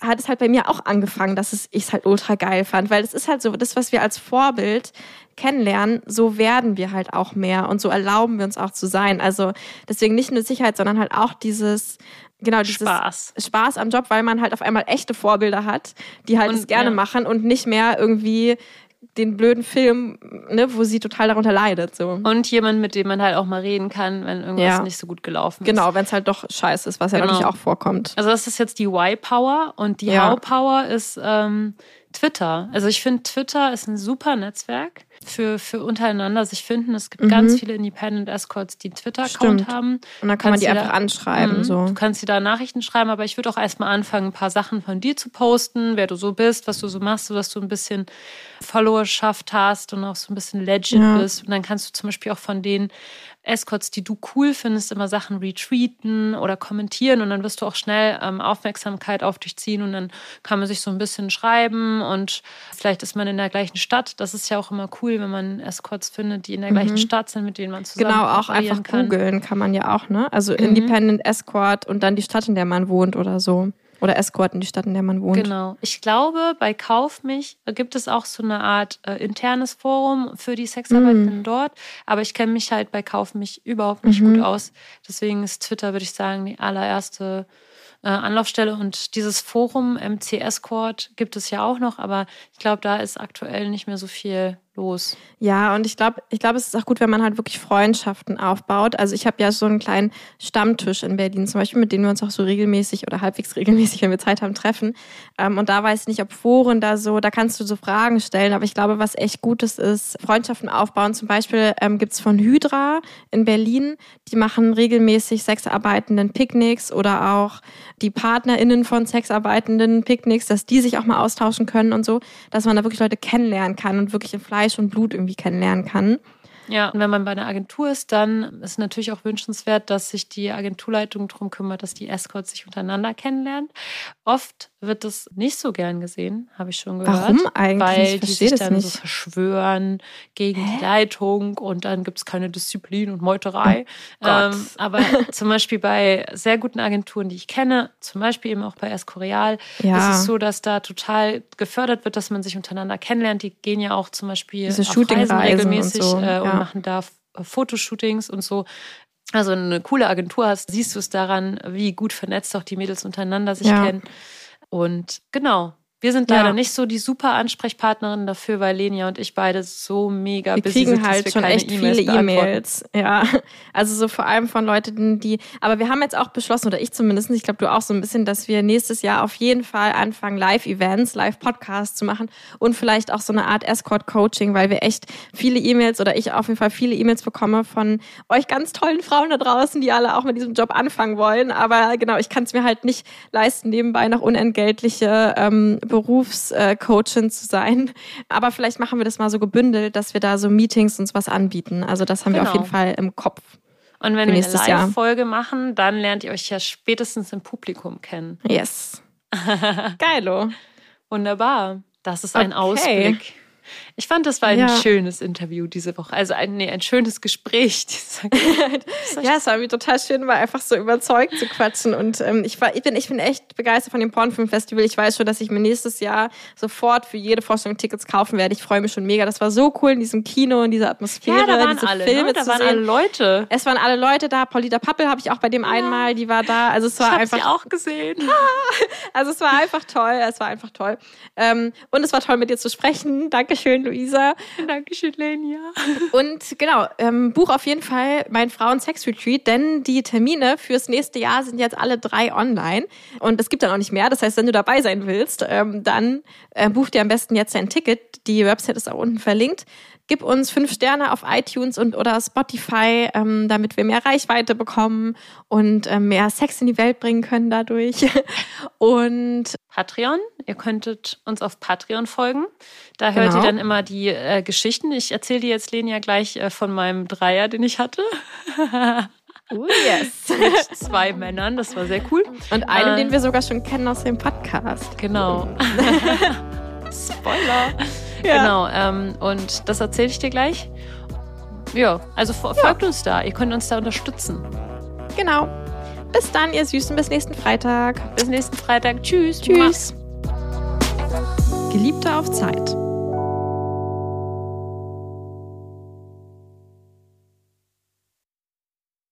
Speaker 1: hat es halt bei mir auch angefangen, dass es, ich es halt ultra geil fand, weil es ist halt so, das, was wir als Vorbild kennenlernen, so werden wir halt auch mehr und so erlauben wir uns auch zu sein. Also deswegen nicht nur Sicherheit, sondern halt auch dieses, genau, dieses
Speaker 2: Spaß.
Speaker 1: Spaß am Job, weil man halt auf einmal echte Vorbilder hat, die halt
Speaker 2: Und,
Speaker 1: es gerne
Speaker 2: ja.
Speaker 1: machen und nicht mehr irgendwie den blöden Film, ne, wo sie total darunter leidet. So.
Speaker 2: Und jemand, mit dem man halt auch mal reden kann, wenn irgendwas
Speaker 1: Ja.
Speaker 2: nicht so gut gelaufen ist.
Speaker 1: Genau, wenn es halt doch scheiße ist, was ja
Speaker 2: Genau.
Speaker 1: natürlich auch vorkommt.
Speaker 2: Also das ist jetzt die Y-Power und die
Speaker 1: Ja.
Speaker 2: How-Power ist ähm, Twitter. Also ich finde, Twitter ist ein super Netzwerk für, für untereinander sich finden. Es gibt
Speaker 1: Mhm.
Speaker 2: ganz viele Independent Escorts, die einen Twitter-Account haben.
Speaker 1: Und dann kann man die einfach
Speaker 2: da-
Speaker 1: anschreiben.
Speaker 2: Mhm.
Speaker 1: So.
Speaker 2: Du kannst dir da Nachrichten schreiben, aber ich würde auch erstmal anfangen, ein paar Sachen von dir zu posten, wer du so bist, was du so machst, sodass du ein bisschen Followerschaft hast und auch so ein bisschen legit
Speaker 1: Ja.
Speaker 2: bist. Und dann kannst du zum Beispiel auch von den Escorts, die du cool findest, immer Sachen retweeten oder kommentieren und dann wirst du auch schnell ähm, Aufmerksamkeit auf dich ziehen und dann kann man sich so ein bisschen schreiben und vielleicht ist man in der gleichen Stadt. Das ist ja auch immer cool, wenn man Escorts findet, die in der gleichen Stadt sind, mit denen man zusammen
Speaker 1: Genau, auch einfach
Speaker 2: kann.
Speaker 1: googeln kann man ja auch, ne? Also
Speaker 2: Mhm.
Speaker 1: Independent Escort und dann die Stadt, in der man wohnt oder so. Oder Escort in die Stadt, in der man wohnt.
Speaker 2: Genau. Ich glaube, bei Kauf mich gibt es auch so eine Art äh, internes Forum für die
Speaker 1: Mhm.
Speaker 2: Sexarbeitenden dort. Aber ich kenne mich halt bei Kauf mich überhaupt nicht
Speaker 1: Mhm.
Speaker 2: gut aus. Deswegen ist Twitter, würde ich sagen, die allererste äh, Anlaufstelle. Und dieses Forum MC Escort gibt es ja auch noch, aber ich glaube, da ist aktuell nicht mehr so viel los.
Speaker 1: Ja, und ich glaube, ich glaube, es ist auch gut, wenn man halt wirklich Freundschaften aufbaut. Also ich habe ja so einen kleinen Stammtisch in Berlin zum Beispiel, mit dem wir uns auch so regelmäßig oder halbwegs [LAUGHS] regelmäßig, wenn wir Zeit haben, treffen. Ähm, und da weiß ich nicht, ob Foren da so, da kannst du so Fragen stellen. Aber ich glaube, was echt Gutes ist, Freundschaften aufbauen. Zum Beispiel ähm, gibt's von Hydra in Berlin, die machen regelmäßig Sexarbeitenden Picknicks oder auch die PartnerInnen von Sexarbeitenden Picknicks, dass die sich auch mal austauschen können und so, dass man da wirklich Leute kennenlernen kann und wirklich in Fleisch und Blut irgendwie kennenlernen kann.
Speaker 2: Ja, und wenn man bei einer Agentur ist, dann ist natürlich auch wünschenswert, dass sich die Agenturleitung darum kümmert, dass die Escorts sich untereinander kennenlernen. Oft wird das nicht so gern gesehen, habe ich schon gehört.
Speaker 1: Warum eigentlich?
Speaker 2: Weil
Speaker 1: Ich
Speaker 2: die sich dann
Speaker 1: nicht.
Speaker 2: so verschwören gegen die Leitung und dann gibt es keine Disziplin und Meuterei.
Speaker 1: Oh Gott.
Speaker 2: ähm, aber zum Beispiel bei sehr guten Agenturen, die ich kenne, zum Beispiel eben auch bei Escorial,
Speaker 1: Ja.
Speaker 2: ist es so, dass da total gefördert wird, dass man sich untereinander kennenlernt. Die gehen ja auch zum Beispiel
Speaker 1: Diese
Speaker 2: auf Reisen regelmäßig
Speaker 1: und so,
Speaker 2: äh,
Speaker 1: ja.
Speaker 2: Machen da F- Fotoshootings und so. also eine coole Agentur hast, siehst du es daran, wie gut vernetzt auch die Mädels untereinander sich
Speaker 1: Ja.
Speaker 2: kennen. Und genau. Wir sind leider
Speaker 1: Ja.
Speaker 2: nicht so die super Ansprechpartnerin dafür, weil Lenia und ich beide so mega
Speaker 1: Wir
Speaker 2: busy
Speaker 1: kriegen
Speaker 2: sind, dass
Speaker 1: halt
Speaker 2: wir
Speaker 1: schon echt
Speaker 2: E-Mails
Speaker 1: viele. E-Mails. Ja, also so vor allem von Leuten, die. Aber wir haben jetzt auch beschlossen, oder ich zumindest, ich glaube du auch so ein bisschen, dass wir nächstes Jahr auf jeden Fall anfangen, Live-Events, Live-Podcasts zu machen und vielleicht auch so eine Art Escort-Coaching, weil wir echt viele E-Mails oder ich auf jeden Fall viele E-Mails bekomme von euch ganz tollen Frauen da draußen, die alle auch mit diesem Job anfangen wollen. Aber genau, ich kann es mir halt nicht leisten, nebenbei noch unentgeltliche ähm, Berufscoachin zu sein. Aber vielleicht machen wir das mal so gebündelt, dass wir da so Meetings uns was anbieten. Also das haben wir auf
Speaker 2: Genau.
Speaker 1: jeden Fall im Kopf.
Speaker 2: Und wenn wir eine. Live-Folge machen, dann lernt ihr euch ja spätestens im Publikum kennen.
Speaker 1: Yes. Geilo. [LAUGHS]
Speaker 2: Wunderbar. Das ist ein
Speaker 1: Okay.
Speaker 2: Ausblick. Ich fand, das war ein
Speaker 1: Ja.
Speaker 2: schönes Interview diese Woche. Also ein, nee, ein schönes Gespräch. [LAUGHS] [LAUGHS]
Speaker 1: Ja, es war irgendwie total schön, mal einfach so überzeugt zu quatschen. Und ähm, ich, war, ich, bin, ich bin echt begeistert von dem Pornfilmfestival. Ich weiß schon, dass ich mir nächstes Jahr sofort für jede Vorstellung Tickets kaufen werde. Ich freue mich schon mega. Das war so cool in diesem Kino, in dieser Atmosphäre,
Speaker 2: ja, da waren
Speaker 1: diese
Speaker 2: alle.
Speaker 1: Filme
Speaker 2: Ne? Da
Speaker 1: zu
Speaker 2: waren
Speaker 1: sehen.
Speaker 2: alle Leute.
Speaker 1: Es waren alle Leute da. Paulita Pappel habe ich auch bei dem einmal, die war da. Also es
Speaker 2: Ich
Speaker 1: war
Speaker 2: habe
Speaker 1: einfach
Speaker 2: sie auch gesehen. [LAUGHS]
Speaker 1: Also es war einfach toll, es war einfach toll. Ähm, und es war toll, mit dir zu sprechen. Dankeschön, Luisa.
Speaker 2: Dankeschön, Lenia.
Speaker 1: Und genau, ähm, buch auf jeden Fall mein Frauen-Sex-Retreat, denn die Termine fürs nächste Jahr sind jetzt alle drei online. Und es gibt dann auch nicht mehr. Das heißt, wenn du dabei sein willst, ähm, dann äh, buch dir am besten jetzt dein Ticket. Die Website ist auch unten verlinkt. Gib uns fünf Sterne auf iTunes und oder Spotify, ähm, damit wir mehr Reichweite bekommen und ähm, mehr Sex in die Welt bringen können dadurch. [LAUGHS] Und
Speaker 2: Patreon. Ihr könntet uns auf Patreon folgen. Da hört
Speaker 1: Genau.
Speaker 2: ihr dann immer die äh, Geschichten. Ich erzähle dir jetzt, Lenia, gleich äh, von meinem Dreier, den ich hatte. [LAUGHS]
Speaker 1: Oh yes.
Speaker 2: Mit zwei Männern. Das war sehr cool.
Speaker 1: Und einem,
Speaker 2: Äh.
Speaker 1: den wir sogar schon kennen aus dem Podcast.
Speaker 2: Genau. [LAUGHS] Spoiler.
Speaker 1: Ja.
Speaker 2: Genau. Ähm, und das erzähle ich dir gleich. Ja, also fo- folgt uns da. Ihr könnt uns da unterstützen.
Speaker 1: Genau. Bis dann, ihr Süßen. Bis nächsten Freitag.
Speaker 2: Bis nächsten Freitag. Tschüss.
Speaker 1: Tschüss. Geliebte auf Zeit.